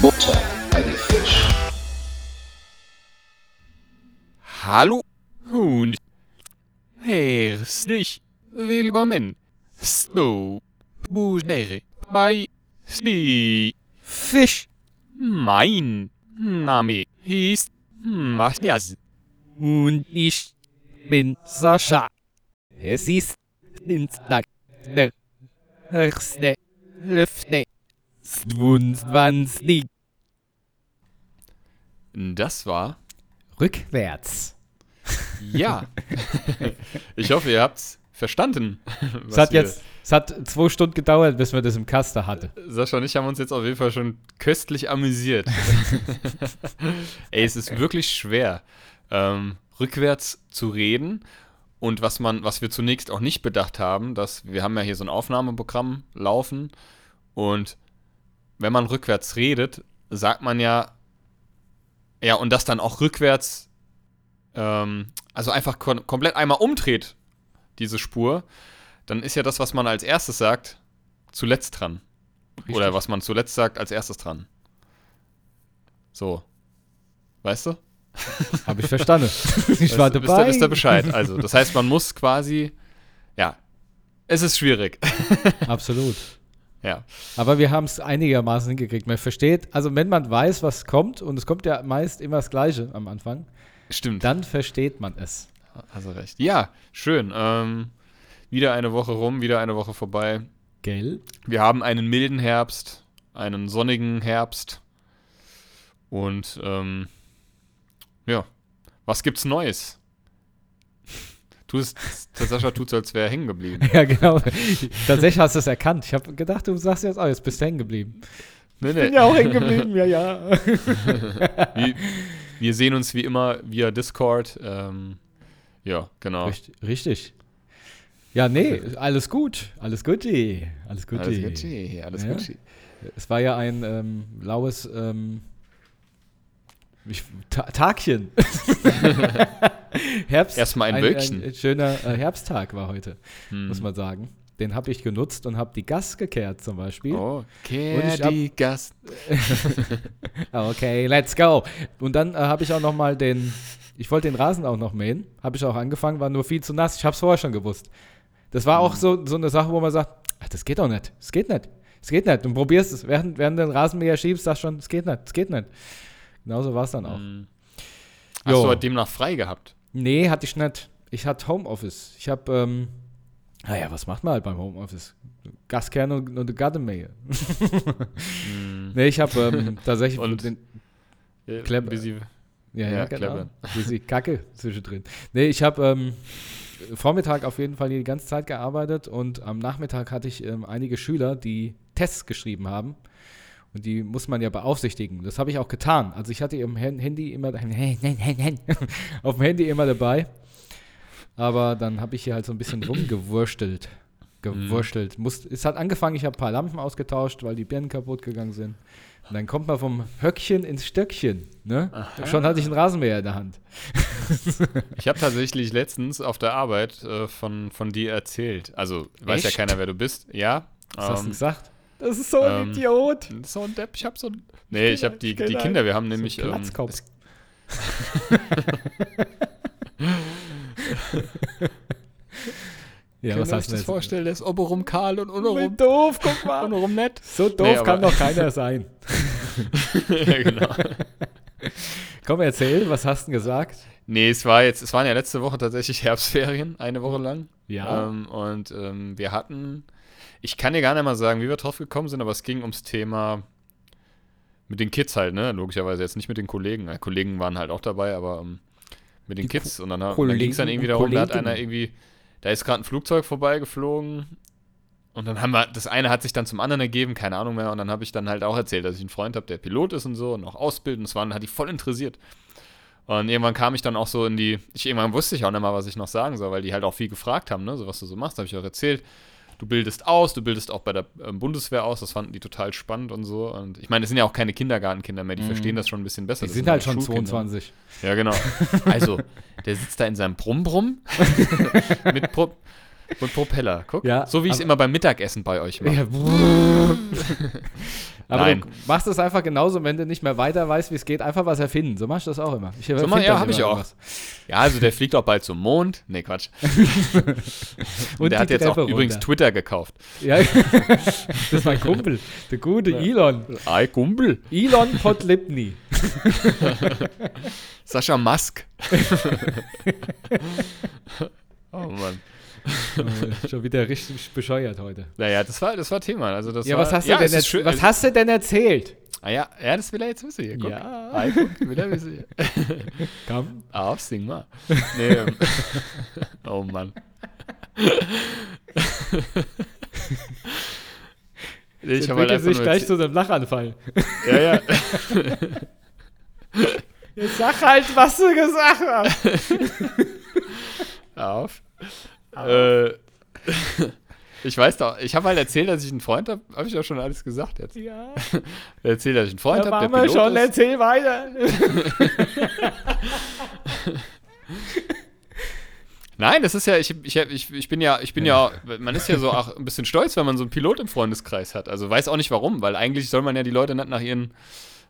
Butter die. Hallo und herzlich willkommen. So, Busere bei Sli Fisch. Mein Name ist Matthias. Und ich bin Sascha. Es ist Dienstag, der 1.11. 22. Das war Rückwärts. ja. ich hoffe, ihr habt's verstanden. Es hat jetzt es hat zwei Stunden gedauert, bis wir das im Kasten hatten. Sascha und ich haben uns jetzt auf jeden Fall schon köstlich amüsiert. Ey, es ist wirklich schwer, ähm, rückwärts zu reden. Und was man, was wir zunächst auch nicht bedacht haben, dass wir haben ja hier so ein Aufnahmeprogramm laufen und wenn man rückwärts redet, sagt man ja, ja, und das dann auch rückwärts, ähm, also einfach kom komplett einmal umdreht, diese Spur, dann ist ja das, was man als erstes sagt, zuletzt dran. Oder was man zuletzt sagt, als erstes dran. So. Weißt du? Habe ich verstanden. ich war dabei. Wisst ihr, wisst ihr Bescheid. Also, das heißt, man muss quasi, ja, es ist schwierig. Absolut. ja. Aber wir haben es einigermaßen hingekriegt. Man versteht, also wenn man weiß, was kommt, und es kommt ja meist immer das Gleiche am Anfang, Stimmt. dann versteht man es. Du recht. Ja, schön. Ähm, wieder eine Woche rum, wieder eine Woche vorbei. Gell? Wir haben einen milden Herbst, einen sonnigen Herbst. Und ähm, ja, was gibt's Neues? Tu es, der Sascha tut so, als wäre er hängen geblieben. Ja, genau. Tatsächlich hast du es erkannt. Ich habe gedacht, du sagst jetzt, oh, jetzt bist du hängen geblieben. Nee, Bin nee. ja auch hängen geblieben, ja, ja. Wir, wir sehen uns wie immer via Discord. Ähm, ja, genau. Richtig. richtig. Ja, nee, alles gut. Alles Gucci. Alles Gucci. Alles Gucci, alles Ja. Gucci. Es war ja ein ähm, laues ähm, ich, Ta Tagchen. Herbst. Erstmal ein Wölkchen. Ein, schöner äh, Herbsttag war heute, Hm. muss man sagen. Den habe ich genutzt und habe die Gas gekehrt zum Beispiel. Oh, Und kehr die Gast. Okay, let's go. Und dann äh, habe ich auch noch mal den, ich wollte den Rasen auch noch mähen, habe ich auch angefangen, war nur viel zu nass. Ich habe es vorher schon gewusst. Das war auch so, so eine Sache, wo man sagt, ach, das geht doch nicht, es geht nicht, es geht nicht. Und probierst es, während, während du den Rasenmäher schiebst, sagst schon, es geht nicht, es geht nicht. Genauso war es dann auch. Hm. Hast Jo. du heute demnach frei gehabt? Nee, hatte ich nicht. Ich hatte Homeoffice. Ich habe, ähm, naja, was macht man halt beim Homeoffice? Gaskerne und, und eine Gartenmähe. nee, ich habe ähm, tatsächlich Und- den, Ja, Clever. busy. Ja, ja, Ja, genau. clever. Bisschen Kacke zwischendrin. Nee, ich habe ähm, Vormittag auf jeden Fall die ganze Zeit gearbeitet und am Nachmittag hatte ich ähm, einige Schüler, die Tests geschrieben haben. Und die muss man ja beaufsichtigen. Das habe ich auch getan. Also ich hatte im Hen- Handy immer auf dem Handy immer dabei. Aber dann habe ich hier halt so ein bisschen rumgewurstelt. Gewurstelt. Muss, es hat angefangen, ich habe ein paar Lampen ausgetauscht, weil die Birnen kaputt gegangen sind. Und dann kommt man vom Höckchen ins Stöckchen. Ne? Schon hatte ich einen Rasenmäher in der Hand. Ich habe tatsächlich letztens auf der Arbeit äh, von, von dir erzählt. Also, weiß ja Echt? keiner, wer du bist. Ja. Was hast du ähm, gesagt? Das ist so ähm, Idiot. So ein Depp, ich hab so ein. Nee, ich habe die, die Kinder, wir haben nämlich. so ein ähm, Ja, was hast du das vorstellen? Der ist oberum kahl und untenrum, doof, guck mal. untenrum nett. So doof Nee, kann doch keiner sein. ja, genau. Komm, erzähl, was hast du denn gesagt? Nee, es war jetzt, es waren ja letzte Woche tatsächlich Herbstferien, eine Woche lang. Ja. Ähm, und ähm, wir hatten, ich kann dir gar nicht mal sagen, wie wir drauf gekommen sind, aber es ging ums Thema mit den Kids halt, ne? Logischerweise jetzt nicht mit den Kollegen. Ja, Kollegen waren halt auch dabei, aber ähm, mit den Die Kids. Und dann, dann ging es dann irgendwie darum, da hat einer irgendwie, da ist gerade ein Flugzeug vorbeigeflogen. Und dann haben wir, das eine hat sich dann zum anderen ergeben, keine Ahnung mehr. Und dann habe ich dann halt auch erzählt, dass ich einen Freund habe, der Pilot ist und so und auch ausbildet. Und das waren, hat die voll interessiert. Und irgendwann kam ich dann auch so in die, ich irgendwann wusste ich auch nicht mal, was ich noch sagen soll, weil die halt auch viel gefragt haben, ne, so was du so machst, habe ich auch erzählt. du bildest aus, du bildest auch bei der ähm, Bundeswehr aus, das fanden die total spannend und so. Und ich meine, es sind ja auch keine Kindergartenkinder mehr, die verstehen das schon ein bisschen besser. Die Das sind halt schon Schulkinder. 22. Ja, genau. Also, der sitzt da in seinem Brumm-Brumm mit, Pro mit Propeller. Guck, Ja, so wie ich es immer beim Mittagessen bei euch mache. Ja. Aber Nein. du machst es einfach genauso, wenn du nicht mehr weiter weißt, wie es geht, einfach was erfinden. So machst du das auch immer. Ich So mach, ja, habe ich auch. Ja, also der fliegt auch bald zum Mond. Nee, Quatsch. Und der die hat jetzt auch Treppe übrigens runter. Twitter gekauft. Ja, das ist mein Kumpel, der gute Elon. Ei, Kumpel. Elon Podlipny. Sascha Musk. oh Mann. Schon wieder richtig bescheuert heute. Naja, das war, das war Thema. Also das Ja, war, was hast, ja, du, denn schön- was hast du denn erzählt? Ah, ja, ja, das will er jetzt wissen hier. Guck. Ja. Ei, guck, will er wissen. Komm. Auf, sing mal. Nee, ähm, oh Mann. Nee, ich habe halt sich gleich zu einem Lachanfall. Ja, ja. Jetzt sag halt, was du gesagt hast. Auf. Äh, ich weiß doch, ich habe halt erzählt, dass ich einen Freund habe. Habe ich ja schon alles gesagt jetzt. Ja, Erzählt, dass ich einen Freund da habe, waren wir schon. ist. Erzähl weiter. Nein, das ist ja, ich, ich, ich, ich bin ja, ich bin ja, man ist ja so auch ein bisschen stolz, wenn man so einen Pilot im Freundeskreis hat. Also weiß auch nicht warum, weil eigentlich soll man ja die Leute nicht nach ihren,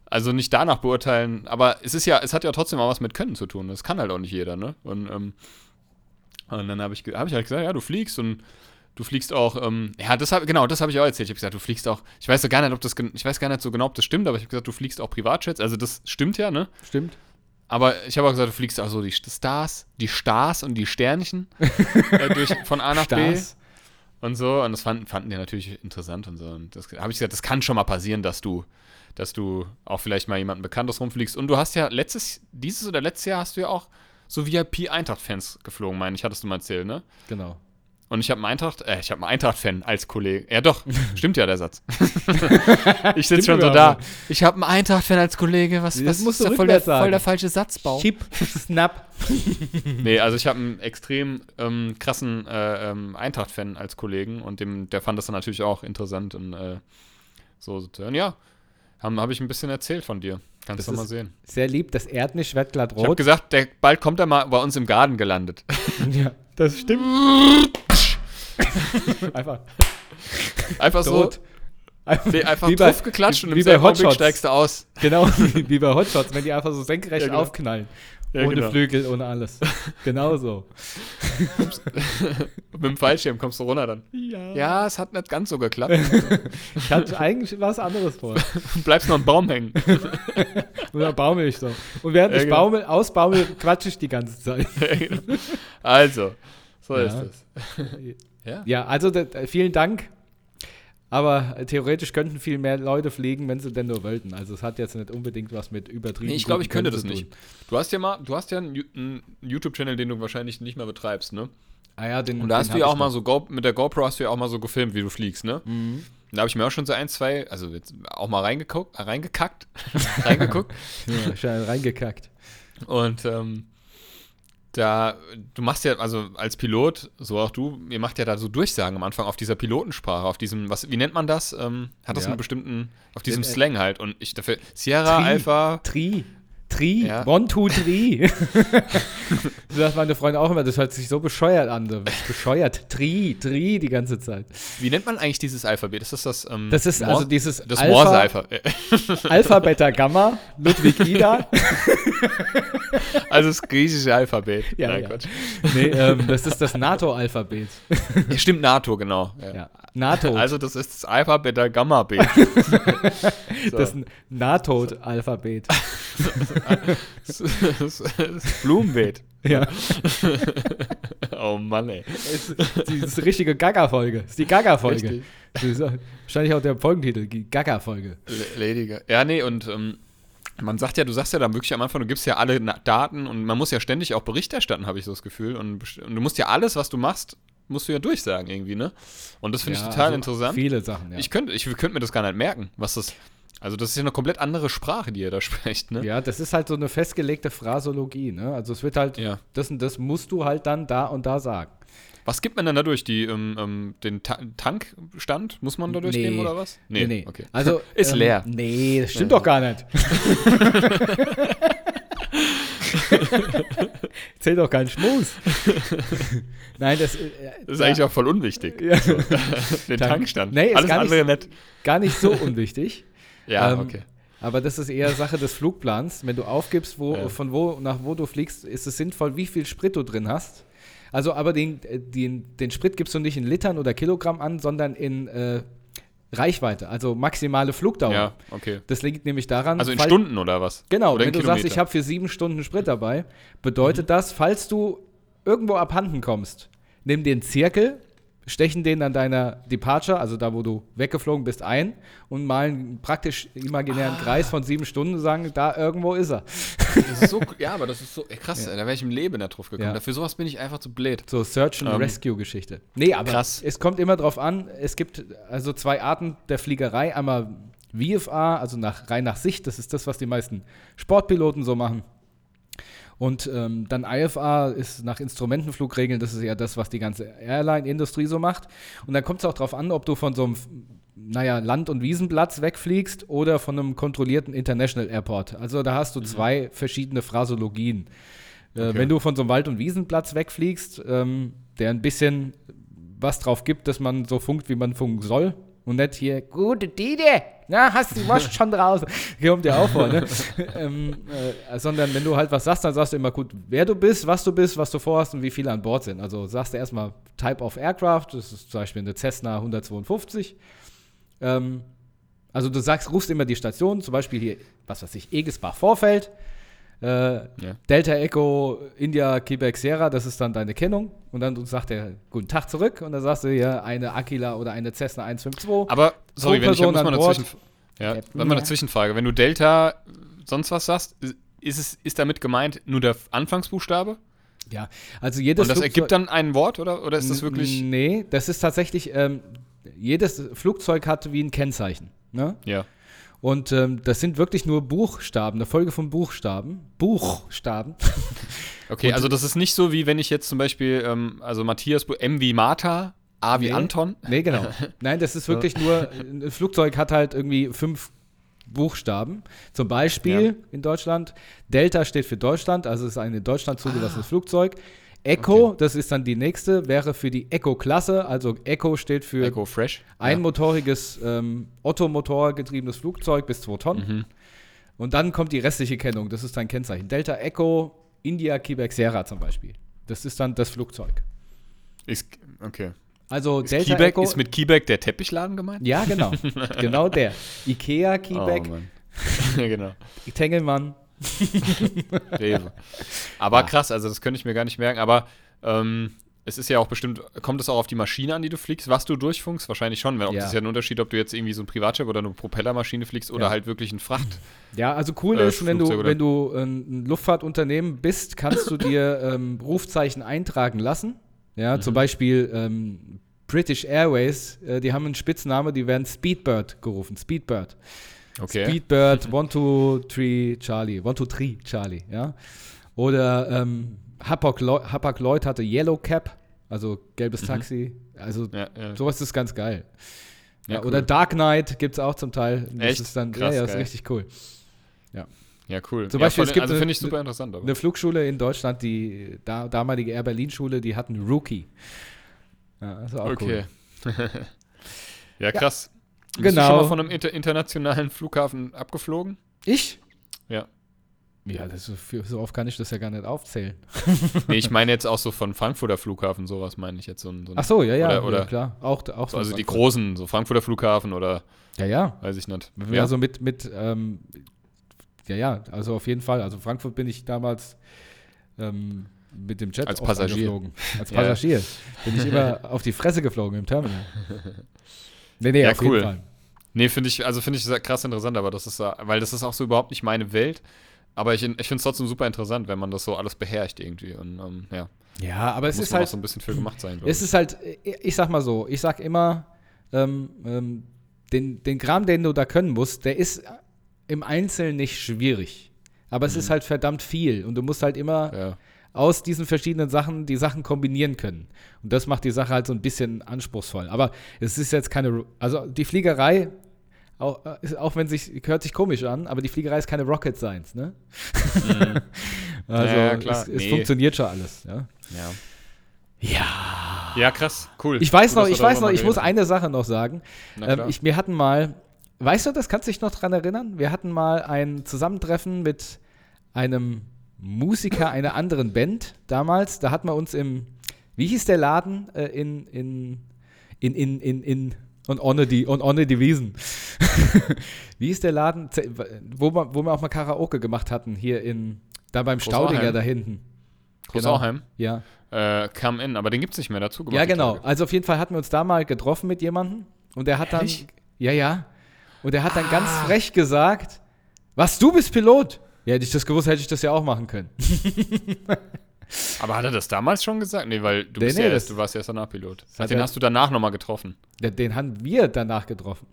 also nicht danach beurteilen, aber es ist ja, es hat ja trotzdem auch was mit Können zu tun. Das kann halt auch nicht jeder, ne? Und, ähm, und dann habe ich, hab ich halt gesagt, ja, du fliegst und du fliegst auch, ähm, ja, das hab, genau, das habe ich auch erzählt. Ich habe gesagt, du fliegst auch, ich weiß so gar nicht, ob das, ich weiß gar nicht so genau, ob das stimmt, aber ich habe gesagt, du fliegst auch Privatjets. Also das stimmt ja, ne? Stimmt. Aber ich habe auch gesagt, du fliegst auch so die Stars, die Stars und die Sternchen äh, durch, von A nach Stars. B und so. Und das fanden, fanden die natürlich interessant und so. Und das habe ich gesagt, das kann schon mal passieren, dass du, dass du auch vielleicht mal jemanden Bekanntes rumfliegst. Und du hast ja letztes, dieses oder letztes Jahr hast du ja auch so VIP-Eintracht-Fans geflogen, meine ich, hattest du mal erzählt, ne? Genau. Und ich habe einen Eintracht, äh, ich habe einen Eintracht-Fan als Kollege. Ja, doch, stimmt ja der Satz. ich sitze schon so da. Ich habe einen Eintracht-Fan als Kollege. Was, Das was musst ist du voll der, sagen. voll der falsche Satzbau? Chip, Snap. Nee, also ich habe einen extrem ähm, krassen äh, ähm, Eintracht-Fan als Kollegen und dem, der fand das dann natürlich auch interessant und äh, so zu hören. Ja, habe hab ich ein bisschen erzählt von dir. Kannst Das du mal sehen. Sehr lieb, das Erdnisch wird glatt Ich habe rot. gesagt, der, bald kommt er mal bei uns im Garten gelandet. ja, das stimmt. Einfach Einfach so, tot. Einfach, nee, einfach wie bei- drauf geklatscht und wie im bei selben Hotshots. steigst du aus. Genau, wie bei Hotshots, wenn die einfach so senkrecht Ja, genau. aufknallen. Ja, ohne genau. Flügel, ohne alles. Genau so. Mit dem Fallschirm kommst du runter dann. Ja. Ja, es hat nicht ganz so geklappt. Ich hatte eigentlich was anderes vor. Du bleibst noch am Baum hängen. Und dann baumel ich so. Und während Ja, ich genau. baumel, ausbaumel, quatsche ich die ganze Zeit. also, so ist es. Ja. Ja, also vielen Dank. Aber theoretisch könnten viel mehr Leute fliegen, wenn sie denn nur wollten. Also es hat jetzt nicht unbedingt was mit übertrieben. Nee, ich glaube, ich könnte das nicht. Du hast ja mal, du hast ja einen, einen YouTube-Channel, den du wahrscheinlich nicht mehr betreibst, ne? Ah ja, den, Und da hast du ja auch mal so, Go mit der GoPro hast du ja auch mal so gefilmt, wie du fliegst, ne? Mhm. Da habe ich mir auch schon so ein, zwei, also jetzt auch mal reingeguckt, äh, reingekackt, reingeguckt. Ja, reingekackt. Und ähm, da, du machst ja, also als Pilot, so auch du, ihr macht ja da so Durchsagen am Anfang auf dieser Pilotensprache, auf diesem, was, wie nennt man das? Ähm, hat das Ja. einen bestimmten, auf diesem Äh, äh, Slang halt. Und ich dafür, Sierra, Tri. Alpha, Tri. Tri. Ja. One, two, three. so sagt meine Freunde auch immer, das hört sich so bescheuert an. so Bescheuert. Tri, Tri die ganze Zeit. wie nennt man eigentlich dieses Alphabet? Ist das das, ähm, Das ist Mor- also dieses das Alpha- Morse-Alphabet. Alpha, Beta, Gamma, Ludwig, Ida. Also das griechische Alphabet. Ja, Nein, ja. Quatsch. nee, ähm, das ist das NATO-Alphabet. Ja, Stimmt, NATO, genau. Ja. NATO. Also das ist das Alpha, Beta, Gamma, B. so. Das NATO-Alphabet. das Blumenbeet. ja. Oh Mann, ey. Das ist, die richtige Gaga-Folge. Das ist die Gaga-Folge. Wahrscheinlich auch der Folgentitel, die Gaga-Folge. L- Ladiger. Ja, nee, und ähm, man sagt ja, du sagst ja dann wirklich am Anfang, du gibst ja alle Daten und man muss ja ständig auch Bericht erstatten, habe ich so das Gefühl. Und, und du musst ja alles, was du machst, musst du ja durchsagen irgendwie, ne? Und das finde Ja, ich total also interessant. Viele Sachen, ja. Ich könnte ich könnte mir das gar nicht merken, was das. Also, das ist ja eine komplett andere Sprache, die ihr da sprecht, ne? ja, das ist halt so eine festgelegte Phrasologie, ne? Also es wird halt, Ja. das und das musst du halt dann da und da sagen. Was gibt man dann dadurch? Die, ähm, ähm, den Ta Tankstand? Muss man da durchgehen Nee. oder was? Nee, nee. Okay. Also, Ist ähm, leer. Nee, das stimmt doch gar nicht. Zähl doch keinen Schmus. Nein, das, äh, Das ist eigentlich auch voll unwichtig. ja, Den Tank- Tankstand. Nee, Alles nicht- andere nicht. gar nicht so unwichtig. Ja, Ähm, okay. Aber das ist eher Sache des Flugplans. Wenn du aufgibst, wo, Ja. von wo nach wo du fliegst, ist es sinnvoll, wie viel Sprit du drin hast. Also, aber den, äh, den, den Sprit gibst du nicht in Litern oder Kilogramm an, sondern in äh, Reichweite, also maximale Flugdauer. Ja, okay. Das liegt nämlich daran. Also in fall- Stunden oder was? Genau, oder wenn du sagst, Kilometer? ich habe für sieben Stunden Sprit dabei, bedeutet Mhm. das, falls du irgendwo abhanden kommst, nimm den Zirkel, stechen den an deiner Departure, also da, wo du weggeflogen bist, ein und malen praktisch imaginären Ah. Kreis von sieben Stunden und sagen, da irgendwo ist er. Das ist so, ja, aber das ist so ey, krass. ey, Da wäre ich im Leben nicht drauf gekommen. Ja. Dafür sowas bin ich einfach zu blöd. So Search and Ähm, Rescue Geschichte. Nee, aber krass. es kommt immer drauf an, es gibt also zwei Arten der Fliegerei, einmal VFA, also nach, rein nach Sicht, das ist das, was die meisten Sportpiloten so machen. Und ähm, dann IFA ist nach Instrumentenflugregeln, das ist ja das, was die ganze Airline-Industrie so macht. Und dann kommt es auch darauf an, ob du von so einem, naja, Land- und Wiesenplatz wegfliegst oder von einem kontrollierten International Airport. Also da hast du zwei verschiedene Phrasologien. Äh, Okay. Wenn du von so einem Wald- und Wiesenplatz wegfliegst, ähm, der ein bisschen was drauf gibt, dass man so funkt, wie man funken soll. Und nicht hier, gute Dide, na, hast du was schon draußen. Kommt ja auch vor, ne? ähm, äh, sondern wenn du halt was sagst, dann sagst du immer gut, wer du bist, was du bist, was du vorhast und wie viele an Bord sind. Also sagst du erstmal Type of Aircraft, das ist zum Beispiel eine Cessna 152. Ähm, also du sagst, rufst immer die Station, zum Beispiel hier, was weiß ich, Egesbach Vorfeld, äh, Delta Echo India Quebec Sierra, das ist dann deine Kennung. Und dann sagt er guten Tag zurück und dann sagst du ja eine Aquila oder eine Cessna 152. Aber, sorry, wenn ich muss Bord. dazwischen. Ja, Captain, wenn man ja. dazwischen frage. Wenn du Delta sonst was sagst, ist, es, ist damit gemeint nur der Anfangsbuchstabe? Ja, also jedes Und das Flugzeug- ergibt dann ein Wort oder, oder ist das wirklich. Nee, das ist tatsächlich, ähm, jedes Flugzeug hat wie ein Kennzeichen. Ne? Ja. Und ähm, das sind wirklich nur Buchstaben, eine Folge von Buchstaben. Buchstaben. Okay, also das ist nicht so, wie wenn ich jetzt zum Beispiel, ähm, also Matthias, M wie Martha, A wie Nee. Anton. Nee, genau. Nein, das ist wirklich nur, ein Flugzeug hat halt irgendwie fünf Buchstaben. Zum Beispiel Ja. in Deutschland, Delta steht für Deutschland, also es ist ein in Deutschland zugelassenes Flugzeug. Echo, Okay. das ist dann die nächste, wäre für die Echo-Klasse, also Echo steht für Echo Fresh. einmotoriges ähm, Ottomotor getriebenes Flugzeug bis 2 Tonnen. Mhm. Und dann kommt die restliche Kennung, das ist dein Kennzeichen. Delta Echo, India Quebec Sierra zum Beispiel. Das ist dann das Flugzeug. Ist, okay. Also Ist, Delta Keyback, Echo. ist mit Keyback der Teppichladen gemeint? ja, genau. genau der. Ikea, Quebec, Oh, ja, genau. Tengelmann. Rewe. Aber krass, also das könnte ich mir gar nicht merken. Aber ähm, es ist ja auch bestimmt, kommt es auch auf die Maschine an, die du fliegst, was du durchfunkst? Wahrscheinlich schon. Weil, Ja. das ist ja ein Unterschied, ob du jetzt irgendwie so ein Privatjet oder eine Propellermaschine fliegst oder Ja. halt wirklich ein Fracht. Ja, also cool Äh, ist, wenn du, wenn du ein Luftfahrtunternehmen bist, kannst du dir ähm, Rufzeichen eintragen lassen. Ja, Mhm. zum Beispiel ähm, British Airways, äh, die haben einen Spitzname, die werden Speedbird gerufen. Speedbird. Okay. Speedbird 1, 2, 3, Charlie. 1, 2, 3, Charlie, ja. Oder ähm, Hapag Lloyd Hapag Lloyd hatte Yellow Cap, also gelbes Taxi. Also Mhm. ja, ja. sowas ist ganz geil. Ja, Ja, cool. Oder Dark Knight gibt es auch zum Teil. Das Echt? ist dann, Krass, ja, ja, ist richtig cool. ja, cool. Zum ja, Beispiel, voll- es gibt also eine- finde ich super interessant. Aber. Eine Flugschule in Deutschland, die da, damalige Air Berlin Schule, die hatten Rookie. Ja, das ist auch okay. cool. ja, krass. Bist Genau. du schon mal von einem inter internationalen Flughafen abgeflogen? Ich? Ja. Ja, das so oft kann ich das ja gar nicht aufzählen. Nee, ich meine jetzt auch so von Frankfurter Flughafen, sowas meine ich jetzt. So ein, so ein, Ach so, ja, ja, Oder- ja oder- klar. Auch, auch so, also die großen, so Frankfurter Flughafen oder Ja, ja. weiß ich nicht. Wir Also mit, mit ähm, ja, ja, also auf jeden Fall. Also Frankfurt bin ich damals ähm, mit dem Jet Als Passagier. Als Ja. Passagier. Bin ich immer auf die Fresse geflogen im Terminal. Nee, nee, Ja, auf cool. jeden Fall. Nee, finde ich, also finde ich krass interessant, aber das ist, weil das ist auch so überhaupt nicht meine Welt. Aber ich, ich finde es trotzdem super interessant, wenn man das so alles beherrscht irgendwie. Und ähm, ja, Ja, aber es muss ist halt auch so ein bisschen für gemacht sein. Es ich. ist halt, ich sag mal so, ich sag immer, ähm, ähm, den, den Kram, den du da können musst, der ist im Einzelnen nicht schwierig. Aber es ist halt verdammt viel und du musst halt immer ja. Aus diesen verschiedenen Sachen die Sachen kombinieren können. Und das macht die Sache halt so ein bisschen anspruchsvoll. Aber es ist jetzt keine, also die Fliegerei, auch, äh, auch wenn sich, hört sich komisch an, aber die Fliegerei ist keine Rocket Science, ne? Mhm. also Ja, klar. es, es Nee. funktioniert schon alles, ja. Ja. Ja. Ja, krass, cool. Ich weiß Gut, noch, ich weiß noch, ich muss eine Sache noch sagen. Ähm, ich, wir hatten mal, weißt du das, kannst du dich noch dran erinnern? Wir hatten mal ein Zusammentreffen mit einem Musiker einer anderen Band damals. Da hatten wir uns im, wie hieß der Laden äh, in, in, in, in, in, in, und ohne die, und ohne die Wiesen. wie hieß der Laden, wo wir, wo wir auch mal Karaoke gemacht hatten, hier in, da beim. Staudinger da hinten. Großauheim Ja. äh, kam in, aber den gibt es nicht mehr dazu gemacht. Ja, genau. Also auf jeden Fall hatten wir uns da mal getroffen mit jemandem und der hat Ehrlich? dann, ja, ja, und der hat dann ganz frech gesagt, was, du bist Pilot? Ja, hätte ich das gewusst, hätte ich das ja auch machen können. Aber hat er das damals schon gesagt? Nee, weil du, Nee, bist nee, ja erst, du warst ja erst danach Pilot. hat den er- hast du danach nochmal getroffen. Den, den haben wir danach getroffen.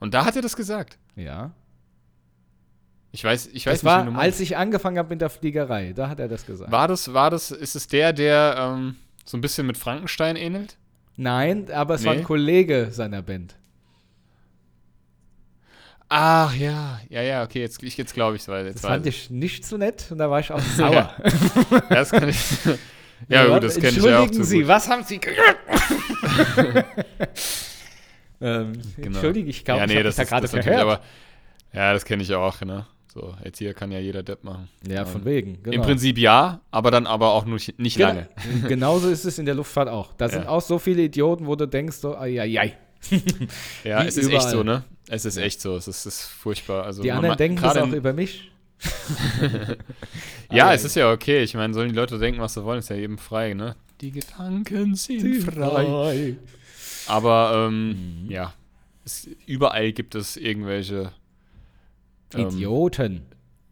Und da hat er das gesagt. Ja. Ich weiß, ich weiß Das war, nicht, du als ich angefangen habe mit der Fliegerei, da hat er das gesagt. War das, war das, ist es der, der ähm, so ein bisschen mit Frankenstein ähnelt? Nein, aber es war Nee. ein Kollege seiner Band. Ach ja, ja, ja, okay, jetzt, ich- jetzt glaube ich es, weil jetzt Das fand ich. ich nicht so nett und da war ich auch sauer. Ja. Ja, das kann ich. ja, gut, das kenne ich ja auch Entschuldigen zu Sie, gut. was haben Sie ähm, Genau. Entschuldige, ich glaube, ja, ich nee, habe das da gerade verhört. aber ja, das kenne ich auch, ne? So, jetzt hier kann ja jeder Depp machen. Ja, von Ähm, wegen. Genau. Im Prinzip ja, aber dann aber auch nur nicht, Genau. lange. Genauso ist es in der Luftfahrt auch. Da sind Ja. auch so viele Idioten, wo du denkst, so, ai, ai, ai. Ja, Wie es ist echt überall. so, ne? Es ist echt so, es ist, es ist furchtbar. Also Die man anderen denken das auch über mich. Ja, es ist ja okay. Ich meine, sollen die Leute denken, was sie wollen, ist ja jedem frei, ne? Die Gedanken sind frei. Aber ähm, Mhm. ja, es, überall gibt es irgendwelche ähm, Idioten.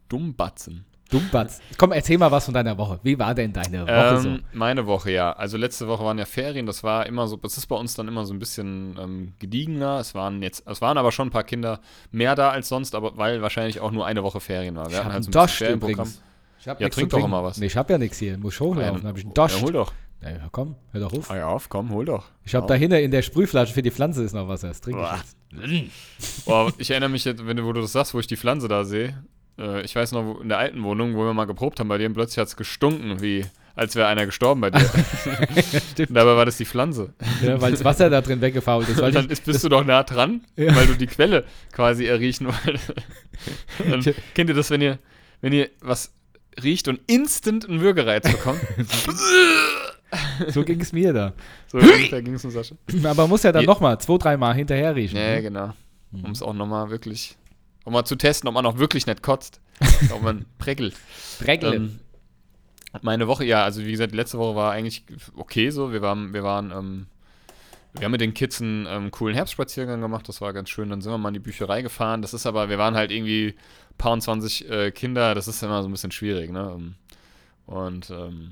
Dummbatzen. Dummbatz. Komm, erzähl mal was von deiner Woche. Wie war denn deine Woche Ähm, meine Woche, ja. Also letzte Woche waren ja Ferien, das war immer so, das ist bei uns dann immer so ein bisschen ähm, gediegener. Es waren jetzt, es waren aber schon ein paar Kinder mehr da als sonst, aber weil wahrscheinlich auch nur eine Woche Ferien war. so? Wir Ich hatten halt so ein Dosch übrigens. Ich hab Ja, trink doch mal was. Nee, ich habe ja nichts hier. Muss hochlaufen. Ja, habe ich einen Ja, Dosch. hol doch. Ja, ja, komm, hör doch auf. Ah ja, auf, komm, hol doch. Ich habe da hinten in der Sprühflasche für die Pflanze ist noch was. Das trinke ich Boah. jetzt. Boah, ich erinnere mich jetzt, wenn du, wo du das sagst, wo ich die Pflanze da sehe. Äh, ich weiß noch, in der alten Wohnung, wo wir mal geprobt haben bei dir, plötzlich hat es gestunken, wie als wäre einer gestorben bei dir. Stimmt. Dabei war das die Pflanze. Ja, weil das Wasser da drin weggefault ist. Dann ich, ist, bist du doch nah dran, Ja. weil du die Quelle quasi erriechen wolltest. Kennt ihr das, wenn ihr, wenn ihr was riecht und instant einen Würgereiz bekommt? so ging es mir da. So ging es um Sascha. Aber man muss ja dann nochmal zwei, dreimal hinterher riechen. Nee, ne? genau. Mhm. Um es auch nochmal wirklich, um mal zu testen, ob man auch wirklich nicht kotzt. ob man prägelt. Dreckle. Ähm, meine Woche, ja, also wie gesagt, die letzte Woche war eigentlich okay so. Wir waren, wir waren, ähm, wir haben mit den Kids einen ähm, coolen Herbstspaziergang gemacht, das war ganz schön. Dann sind wir mal in die Bücherei gefahren. Das ist aber, wir waren halt irgendwie paar und 20 äh, Kinder, das ist immer so ein bisschen schwierig, ne? Ähm, Und ähm,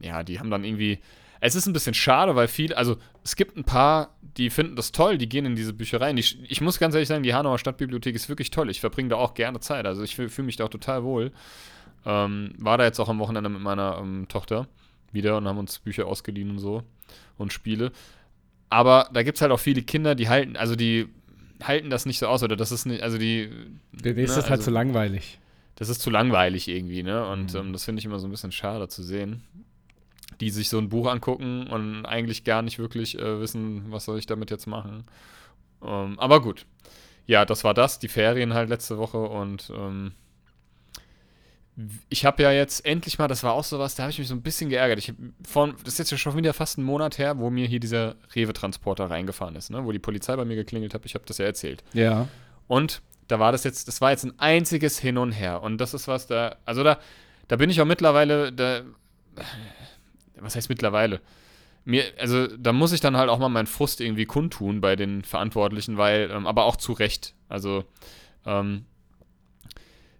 ja, die haben dann irgendwie. Es ist ein bisschen schade, weil viel, also es gibt ein paar, die finden das toll, die gehen in diese Büchereien. Die, ich muss ganz ehrlich sagen, die Hanauer Stadtbibliothek ist wirklich toll. Ich verbringe da auch gerne Zeit. Also ich fühle fühl mich da auch total wohl. Ähm, war da jetzt auch am Wochenende mit meiner ähm, Tochter wieder und haben uns Bücher ausgeliehen und so und Spiele. Aber da gibt es halt auch viele Kinder, die halten, also die halten das nicht so aus oder das ist nicht, also die. Denen ist ne, das halt also- zu langweilig. das ist zu langweilig irgendwie, ne? Und Mhm. ähm, das finde ich immer so ein bisschen schade zu sehen. Die sich so ein Buch angucken und eigentlich gar nicht wirklich äh, wissen, was soll ich damit jetzt machen. Ähm, aber gut. Ja, das war das, die Ferien halt letzte Woche und ähm, ich habe ja jetzt endlich mal, das war auch sowas, da habe ich mich so ein bisschen geärgert. Ich von, das ist jetzt ja schon wieder fast einen Monat her, wo mir hier dieser Rewe-Transporter reingefahren ist, ne? wo die Polizei bei mir geklingelt hat. Ich habe das ja erzählt. Ja. Und da war das jetzt, das war jetzt ein einziges Hin und Her. Und das ist was da, also da, da bin ich auch mittlerweile, da, was heißt mittlerweile? Mir, also da muss ich dann halt auch mal meinen Frust irgendwie kundtun bei den Verantwortlichen, weil, ähm, aber auch zu Recht. Also, ähm,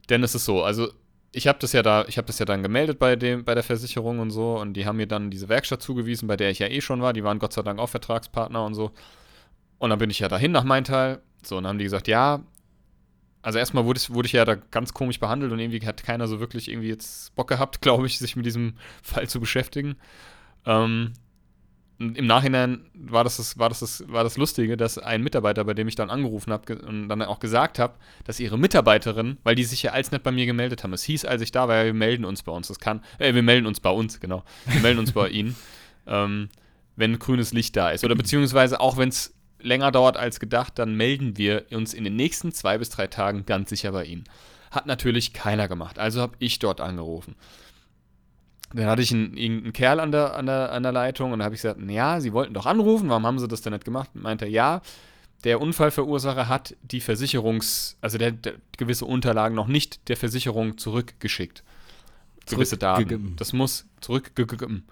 denn es ist so, also ich habe das ja da, ich habe das ja dann gemeldet bei dem, bei der Versicherung und so und die haben mir dann diese Werkstatt zugewiesen, bei der ich ja eh schon war. Die waren Gott sei Dank auch Vertragspartner und so. Und dann bin ich ja dahin nach Maintal. So, und dann haben die gesagt, ja, also erstmal wurde, ich- wurde ich ja da ganz komisch behandelt und irgendwie hat keiner so wirklich irgendwie jetzt Bock gehabt, glaube ich, sich mit diesem Fall zu beschäftigen. Ähm, Im Nachhinein war das, das, war, das, das, war das Lustige, dass ein Mitarbeiter, bei dem ich dann angerufen habe und dann auch gesagt habe, dass ihre Mitarbeiterin, weil die sich ja als nicht bei mir gemeldet haben, es hieß, als ich da war, ja, wir melden uns bei uns. Das kann, äh, wir melden uns bei uns, genau. Wir melden uns bei ihnen, ähm, wenn grünes Licht da ist. Oder beziehungsweise auch wenn es länger dauert als gedacht, dann melden wir uns in den nächsten zwei bis drei Tagen ganz sicher bei ihnen. Hat natürlich keiner gemacht, also habe ich dort angerufen. Dann hatte ich einen, irgendeinen Kerl an der, an, der, an der Leitung und da habe ich gesagt, ja, Sie wollten doch anrufen, warum haben Sie das denn nicht gemacht? Und meinte er, ja, der Unfallverursacher hat die Versicherungs-, also der, der gewisse Unterlagen noch nicht der Versicherung zurückgeschickt. Gewisse Daten. Das muss zurückgegeben.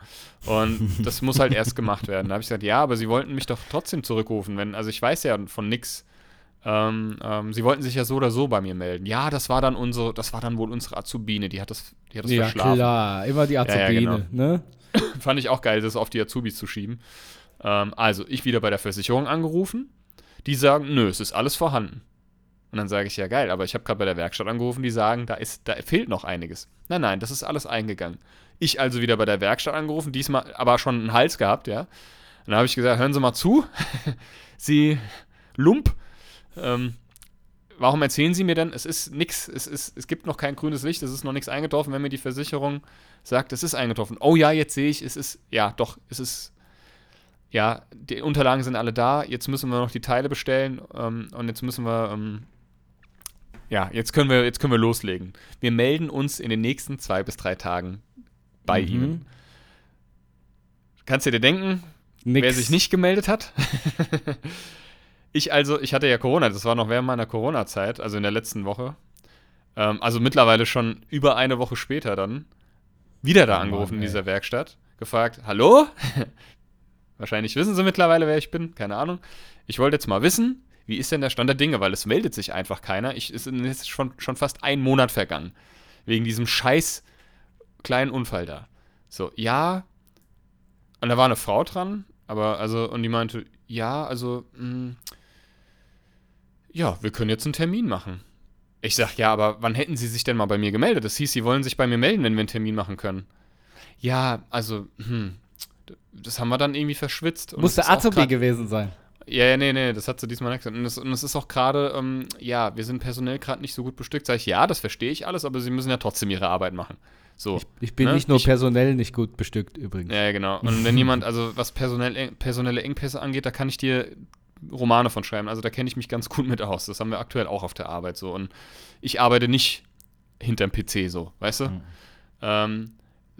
Und das muss halt erst gemacht werden. Da habe ich gesagt, ja, aber Sie wollten mich doch trotzdem zurückrufen, wenn, also ich weiß ja von nix. Ähm, ähm, Sie wollten sich ja so oder so bei mir melden. Ja, das war dann unsere, das war dann wohl unsere Azubine, die hat das, die hat das Ja, verschlafen. klar, immer die ja, Azubine, genau. ne? Fand ich auch geil, das auf die Azubis zu schieben. Ähm, also, ich wieder bei der Versicherung angerufen. Die sagen, nö, es ist alles vorhanden. Und dann sage ich, ja geil, aber ich habe gerade bei der Werkstatt angerufen, die sagen, da, ist, da fehlt noch einiges. Nein, nein, das ist alles eingegangen. Ich also wieder bei der Werkstatt angerufen, diesmal aber schon einen Hals gehabt, ja. Und dann habe ich gesagt, hören Sie mal zu, Sie Lump, ähm, warum erzählen Sie mir denn, es ist nichts, es, es gibt noch kein grünes Licht, es ist noch nichts eingetroffen, wenn mir die Versicherung sagt, es ist eingetroffen. Oh ja, jetzt sehe ich, es ist, ja, doch, es ist, ja, die Unterlagen sind alle da, jetzt müssen wir noch die Teile bestellen ähm, und jetzt müssen wir, ähm, ja, jetzt können wir, jetzt können wir loslegen. Wir melden uns in den nächsten zwei bis drei Tagen bei Mhm. Ihnen. Kannst du dir denken, Nix. wer sich nicht gemeldet hat? ich also, ich hatte ja Corona, das war noch während meiner Corona-Zeit, also in der letzten Woche. Ähm, also mittlerweile schon über eine Woche später dann wieder da Oh angerufen in ey. dieser Werkstatt, gefragt, hallo? Wahrscheinlich wissen sie mittlerweile, wer ich bin, keine Ahnung. Ich wollte jetzt mal wissen, wie ist denn der Stand der Dinge, weil es meldet sich einfach keiner. Ich, es ist jetzt schon, schon fast ein Monat vergangen. Wegen diesem scheiß kleinen Unfall da. So, ja. Und da war eine Frau dran, aber also, und die meinte, ja, also, mh, ja, wir können jetzt einen Termin machen. Ich sag, ja, aber wann hätten Sie sich denn mal bei mir gemeldet? Das hieß, Sie wollen sich bei mir melden, wenn wir einen Termin machen können. Ja, also, hm, das haben wir dann irgendwie verschwitzt. Muss der Azubi gewesen sein. Ja, ja, nee, nee, das hat sie diesmal nicht gesagt. Und es und es ist auch gerade, ähm, ja, wir sind personell gerade nicht so gut bestückt. Sag ich, ja, das verstehe ich alles, aber sie müssen ja trotzdem ihre Arbeit machen. So. Ich bin Ne? nicht nur Ich- personell nicht gut bestückt übrigens. Ja, ja, genau. Und wenn jemand, also was personell, personelle Engpässe angeht, da kann ich dir Romane von schreiben. Also da kenne ich mich ganz gut mit aus. Das haben wir aktuell auch auf der Arbeit so. Und ich arbeite nicht hinterm PC so, weißt du? Mhm. Ähm,